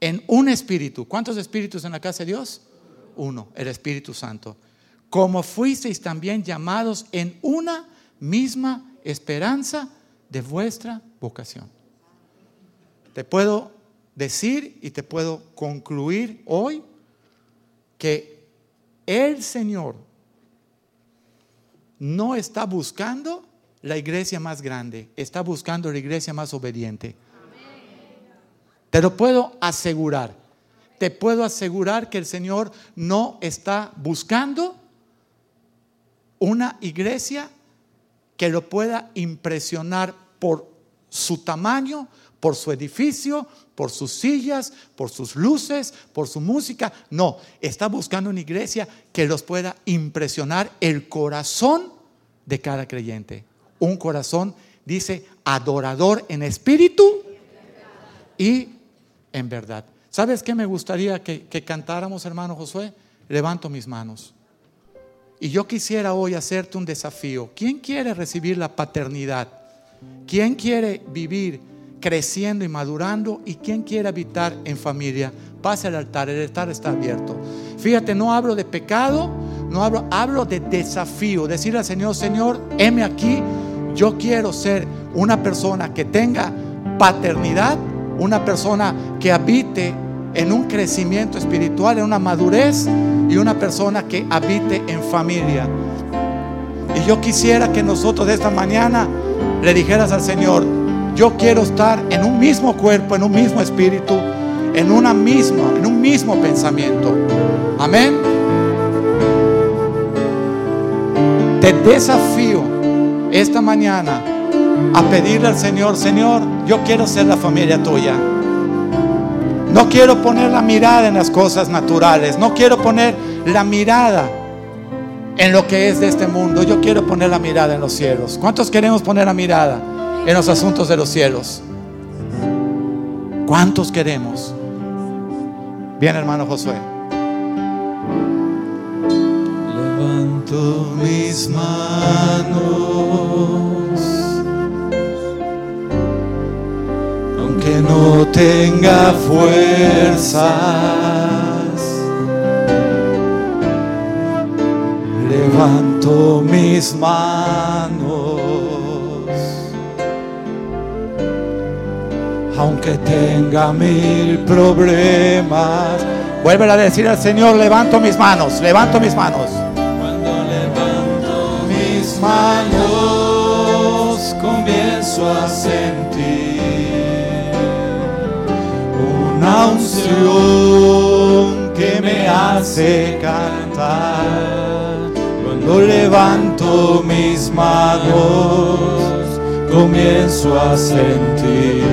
en un espíritu. ¿Cuántos espíritus en la casa de Dios? Uno, el Espíritu Santo. Como fuisteis también llamados en una misma esperanza de vuestra vocación. Te puedo decir y te puedo concluir hoy que el Señor no está buscando la iglesia más grande, está buscando la iglesia más obediente. Te lo puedo asegurar. Te puedo asegurar que el Señor no está buscando una iglesia que lo pueda impresionar por su tamaño, por su edificio, por sus sillas, por sus luces, por su música. No, está buscando una iglesia que los pueda impresionar el corazón de cada creyente. Un corazón, dice, adorador en espíritu y en verdad. ¿Sabes qué me gustaría que, cantáramos, hermano Josué? Levanto mis manos. Y yo quisiera hoy hacerte un desafío. ¿Quién quiere recibir la paternidad? ¿Quién quiere vivir creciendo y madurando? ¿Y quién quiere habitar en familia? Pase al altar, el altar está abierto. Fíjate, no hablo de pecado, no hablo, hablo de desafío. Decir al Señor, Señor, heme aquí, yo quiero ser una persona que tenga paternidad una persona que habite en un crecimiento espiritual, en una madurez y una persona que habite en familia. Y yo quisiera que nosotros esta mañana le dijeras al Señor, yo quiero estar en un mismo cuerpo, en un mismo espíritu, en una misma, en un mismo pensamiento. Amén. Te desafío esta mañana a pedirle al Señor, Señor, yo quiero ser la familia tuya. No quiero poner la mirada en las cosas naturales, no quiero poner la mirada en lo que es de este mundo, yo quiero poner la mirada en los cielos. ¿Cuántos queremos poner la mirada en los asuntos de los cielos? ¿Cuántos queremos? Bien, hermano Josué. Levanto mis manos no tenga fuerzas. Levanto mis manos, aunque tenga mil problemas. Vuelve a decir al Señor, levanto mis manos, levanto mis manos. Cuando levanto mis manos, comienzo a sentir una unción que me hace cantar. Cuando levanto mis manos, comienzo a sentir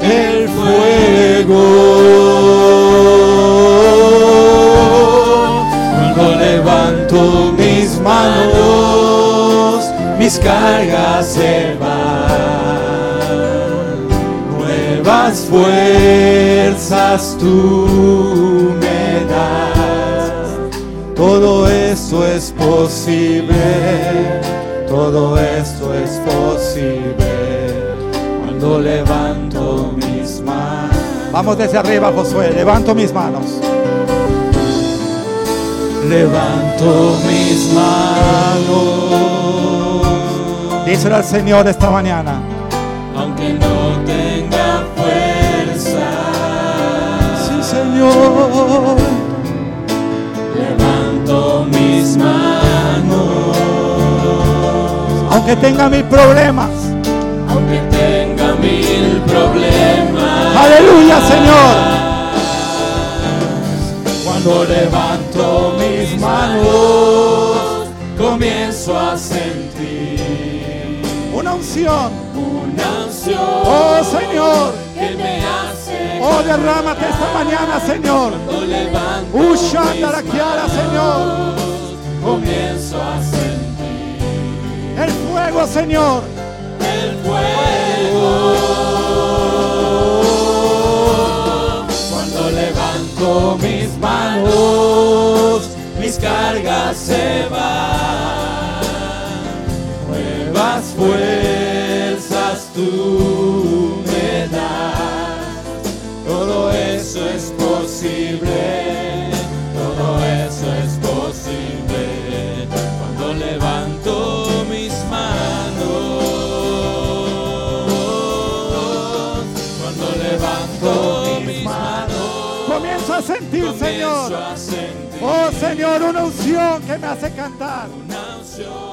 el fuego. Cuando levanto mis manos, mis cargas se van. Nuevas fuerzas tú me das. Todo esto es posible, todo esto es posible cuando levanto mis manos. Vamos desde arriba, Josué. Levanto mis manos. Levanto mis manos. Díselo al Señor esta mañana. aunque no Señor. Levanto mis manos, Aunque tenga mil problemas. aunque tenga mil problemas. Aleluya, Señor. Cuando levanto mis manos, comienzo a sentir Una unción. una unción Oh, Señor. que me Oh, derrámate esta mañana, Señor. cuando levanto Ushanda la Kiara, Señor. comienzo a sentir El fuego, Señor. el fuego. Cuando levanto mis manos, mis cargas se van. Nuevas fuerzas tú eso es posible. Todo eso es posible. Cuando levanto mis manos. Cuando levanto mis manos. Comienzo a sentir, Señor. Comienzo a sentir Oh, Señor, una unción que me hace cantar. una unción